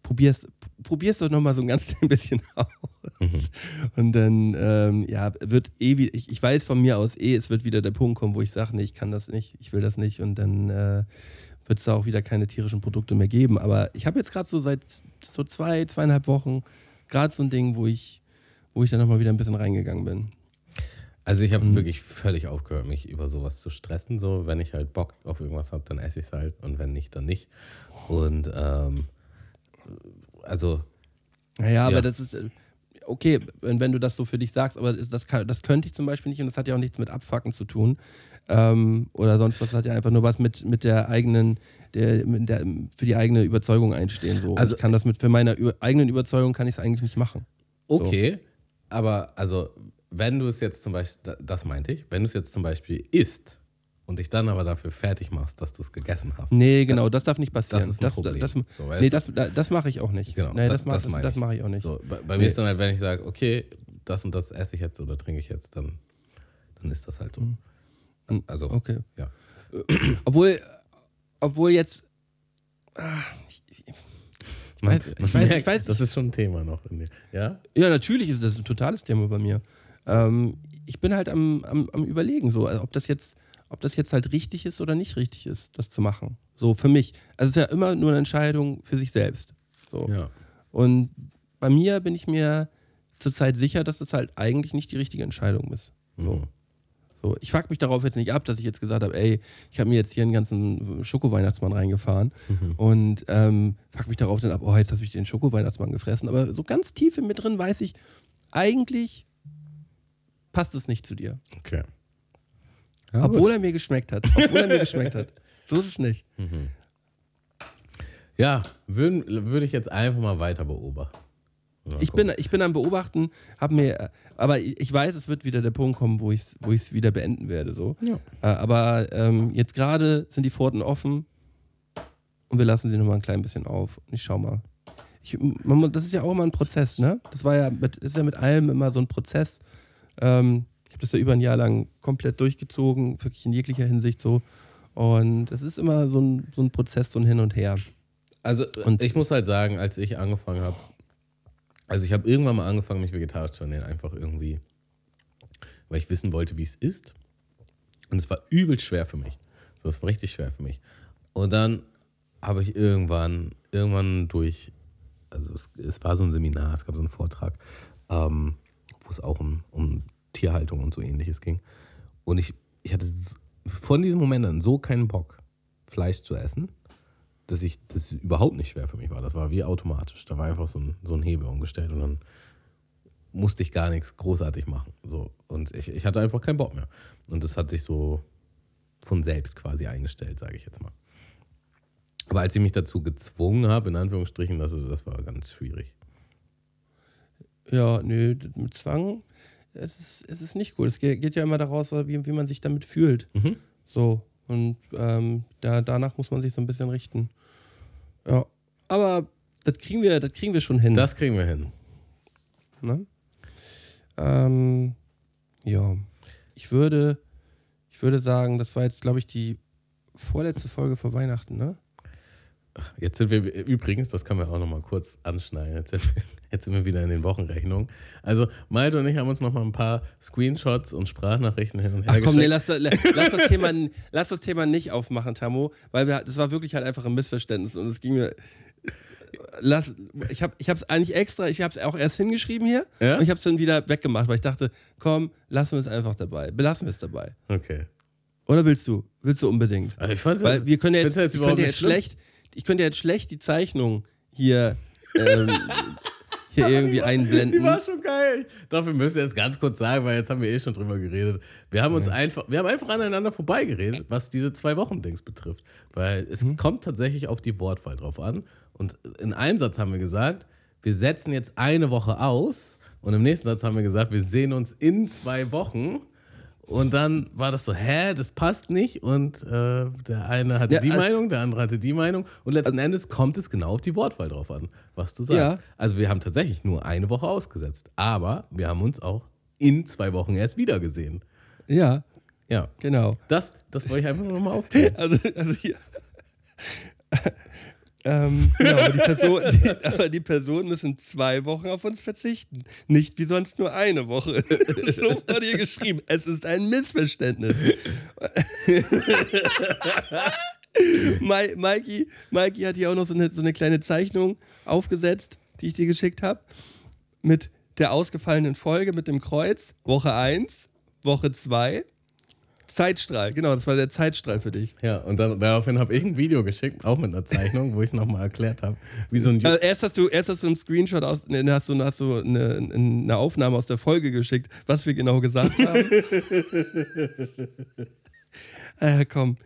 probier's, probier's doch nochmal so ein ganz klein bisschen aus. Und dann, ähm, ja, wird eh ich, ich weiß von mir aus eh, es wird wieder der Punkt kommen, wo ich sage, nee, ich kann das nicht, ich will das nicht und dann äh, wird es da auch wieder keine tierischen Produkte mehr geben. Aber ich habe jetzt gerade so seit so zwei, zweieinhalb Wochen gerade so ein Ding, wo ich, wo ich dann nochmal wieder ein bisschen reingegangen bin. Also ich habe Mhm. wirklich völlig aufgehört, mich über sowas zu stressen. So, wenn ich halt Bock auf irgendwas habe, dann esse ich es halt und wenn nicht, dann nicht. Und ähm, also Naja, aber Ja. das ist äh, okay, wenn, wenn du das so für dich sagst, aber das, kann, das könnte ich zum Beispiel nicht und das hat ja auch nichts mit Abfacken zu tun. Ähm, oder sonst was, das hat ja einfach nur was mit, mit der eigenen, der, mit der, für die eigene Überzeugung einstehen. So. Also- ich kann das mit, für meine eigenen Überzeugung kann ich es eigentlich nicht machen. okay, aber also wenn du es jetzt zum Beispiel, da- das meinte ich, wenn du es jetzt zum Beispiel isst und dich dann aber dafür fertig machst, dass du es gegessen hast. Nee, genau, das darf nicht passieren. Das ist ein Problem. Das, So, weißt nee, das, das, das mache ich auch nicht. Genau, nee, da- das, mach, das, das ich. mache ich auch nicht. So, bei, bei mir Nee. ist dann halt, wenn ich sage, okay, das und das esse ich jetzt oder trinke ich jetzt, dann, dann ist das halt so. Also. Okay. ja. Obwohl, obwohl jetzt. Ah, ich, weiß, ich, weiß, ich weiß, Das ist schon ein Thema noch. In dir. Ja? Ja, natürlich ist das ein totales Thema bei mir. Ähm, ich bin halt am, am, am überlegen, so, also ob das jetzt, ob das jetzt halt richtig ist oder nicht richtig ist, das zu machen. So für mich. Also es ist ja immer nur eine Entscheidung für sich selbst. So. Ja. Und bei mir bin ich mir zurzeit sicher, dass das halt eigentlich nicht die richtige Entscheidung ist. So. Mhm. So, ich fuck mich darauf jetzt nicht ab, dass ich jetzt gesagt habe, ey, ich habe mir jetzt hier einen ganzen Schoko-Weihnachtsmann reingefahren und ähm, fuck mich darauf dann ab, oh, jetzt habe ich den Schoko-Weihnachtsmann gefressen. Aber so ganz tief in mir drin weiß ich, eigentlich passt es nicht zu dir. Okay. obwohl er mir geschmeckt hat. Obwohl er mir geschmeckt hat. So ist es nicht. Ja, würde würd ich jetzt einfach mal weiter beobachten. Ich bin, ich bin am Beobachten, hab mir, aber ich weiß, es wird wieder der Punkt kommen, wo ich es wo ich's wieder beenden werde. So. Ja. Äh, aber ähm, jetzt gerade sind die Pforten offen und wir lassen sie noch mal ein klein bisschen auf. Und ich schau mal. Ich, man, muss- das ist ja auch immer ein Prozess, ne? Das war ja mit, ist ja mit allem immer so ein Prozess. Ähm, ich habe das ja über ein Jahr lang komplett durchgezogen, wirklich in jeglicher Hinsicht so. Und es ist immer so ein, so ein Prozess, so ein Hin und Her. Also Und- ich muss halt sagen, als ich angefangen habe, also ich habe irgendwann mal angefangen, mich vegetarisch zu ernähren, einfach irgendwie, weil ich wissen wollte, wie es ist. Und es war übel schwer für mich. So, es war richtig schwer für mich. Und dann habe ich irgendwann, irgendwann durch, also es, es war so ein Seminar, es gab so einen Vortrag, ähm, wo es auch um, um Tierhaltung und so ähnliches ging. Und ich, ich hatte von diesem Moment an so keinen Bock, Fleisch zu essen, dass ich das überhaupt nicht schwer für mich war. Das war wie automatisch. Da war einfach so ein, so ein Hebel umgestellt und dann musste ich gar nichts großartig machen. So. Und ich, ich hatte einfach keinen Bock mehr. Und das hat sich so von selbst quasi eingestellt, sage ich jetzt mal. Aber als ich mich dazu gezwungen habe, in Anführungsstrichen, das, das war ganz schwierig. Ja, nö, mit Zwang, es ist, es ist nicht gut. Es geht, geht ja immer daraus, wie, wie man sich damit fühlt. Mhm. So. Und ähm, da, danach muss man sich so ein bisschen richten. Ja. Aber das kriegen wir, das kriegen wir schon hin. Das kriegen wir hin. Ne? Ähm, ja. Ich würde, ich würde sagen, das war jetzt, glaube ich, die vorletzte Folge vor Weihnachten, ne? Jetzt sind wir übrigens, das kann man auch noch mal kurz anschneiden. Jetzt sind, wir, jetzt sind wir wieder in den Wochenrechnungen. Also Malte und ich haben uns noch mal ein paar Screenshots und Sprachnachrichten hin und her Ach komm, nee, lass, lass, das Thema, lass das Thema nicht aufmachen, Tamo, weil wir, das war wirklich halt einfach ein Missverständnis und es ging mir. Lass, ich habe es eigentlich extra, ich habe es auch erst hingeschrieben hier Ja? und ich habe es dann wieder weggemacht, weil ich dachte, komm, lassen wir es einfach dabei, belassen wir es dabei. Okay. Oder willst du? Willst du unbedingt? Also ich fand's Weil wir können ja jetzt, ich überhaupt ja nicht jetzt schlimm. Ich könnte jetzt schlecht die Zeichnung hier, ähm, hier irgendwie Die einblenden. war schon geil. Dafür müssen wir jetzt ganz kurz sagen, weil jetzt haben wir eh schon drüber geredet. Wir haben uns einfach, wir haben einfach aneinander vorbeigeredet, was diese zwei Wochen Dings betrifft. Weil es Mhm. kommt tatsächlich auf die Wortwahl drauf an. Und in einem Satz haben wir gesagt, wir setzen jetzt eine Woche aus. Und im nächsten Satz haben wir gesagt, wir sehen uns in zwei Wochen. Und dann war das so, hä, das passt nicht. Und äh, der eine hatte Ja, die also- Meinung, der andere hatte die Meinung. Und letzten Endes kommt es genau auf die Wortwahl drauf an, was du sagst. Ja. Also wir haben tatsächlich nur eine Woche ausgesetzt. Aber wir haben uns auch in zwei Wochen erst wieder gesehen. Ja, Ja. genau. Das, das wollte ich einfach nochmal aufklären. Also, also hier. Ähm, genau, aber die, Person, die, aber die Personen müssen zwei Wochen auf uns verzichten. Nicht wie sonst nur eine Woche. so wurde hier geschrieben. Es ist ein Missverständnis. Mikey, Mikey hat hier auch noch so eine, so eine kleine Zeichnung aufgesetzt, die ich dir geschickt habe. Mit der ausgefallenen Folge mit dem Kreuz. Woche 1, Woche 2. Zeitstrahl, genau, das war der Zeitstrahl für dich. Ja, und dann, daraufhin habe ich ein Video geschickt, auch mit einer Zeichnung, wo ich es nochmal erklärt habe, wie so ein Also erst hast du erst hast du einen Screenshot aus, ne, hast du, hast du eine, eine Aufnahme aus der Folge geschickt, was wir genau gesagt haben. äh, komm.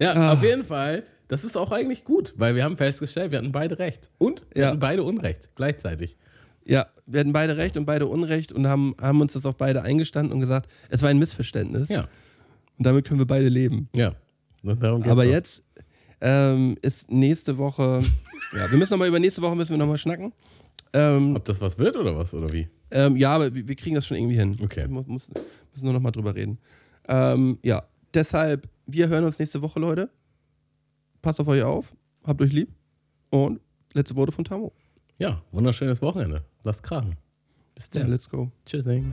Ja, Ah. auf jeden Fall. Das ist auch eigentlich gut, weil wir haben festgestellt, wir hatten beide recht. Und wir Ja. hatten beide Unrecht gleichzeitig. Ja, wir hatten beide recht und beide Unrecht und haben, haben uns das auch beide eingestanden und gesagt, es war ein Missverständnis. Ja, Und damit können wir beide leben. ja. Aber jetzt ähm, ist nächste Woche, ja, wir müssen nochmal über nächste Woche müssen wir nochmal schnacken. Ähm, Ob das was wird oder was, oder wie? ähm, ja, aber wir, wir kriegen das schon irgendwie hin. Okay. Wir mu- muss, müssen nur nochmal drüber reden. Ähm, ja, deshalb, wir hören uns nächste Woche, Leute. Passt auf euch auf, habt euch lieb und letzte Worte von Tamo. Ja, wunderschönes Wochenende. Lasst krachen. Bis Ja, dann. let's go. Tschüssing.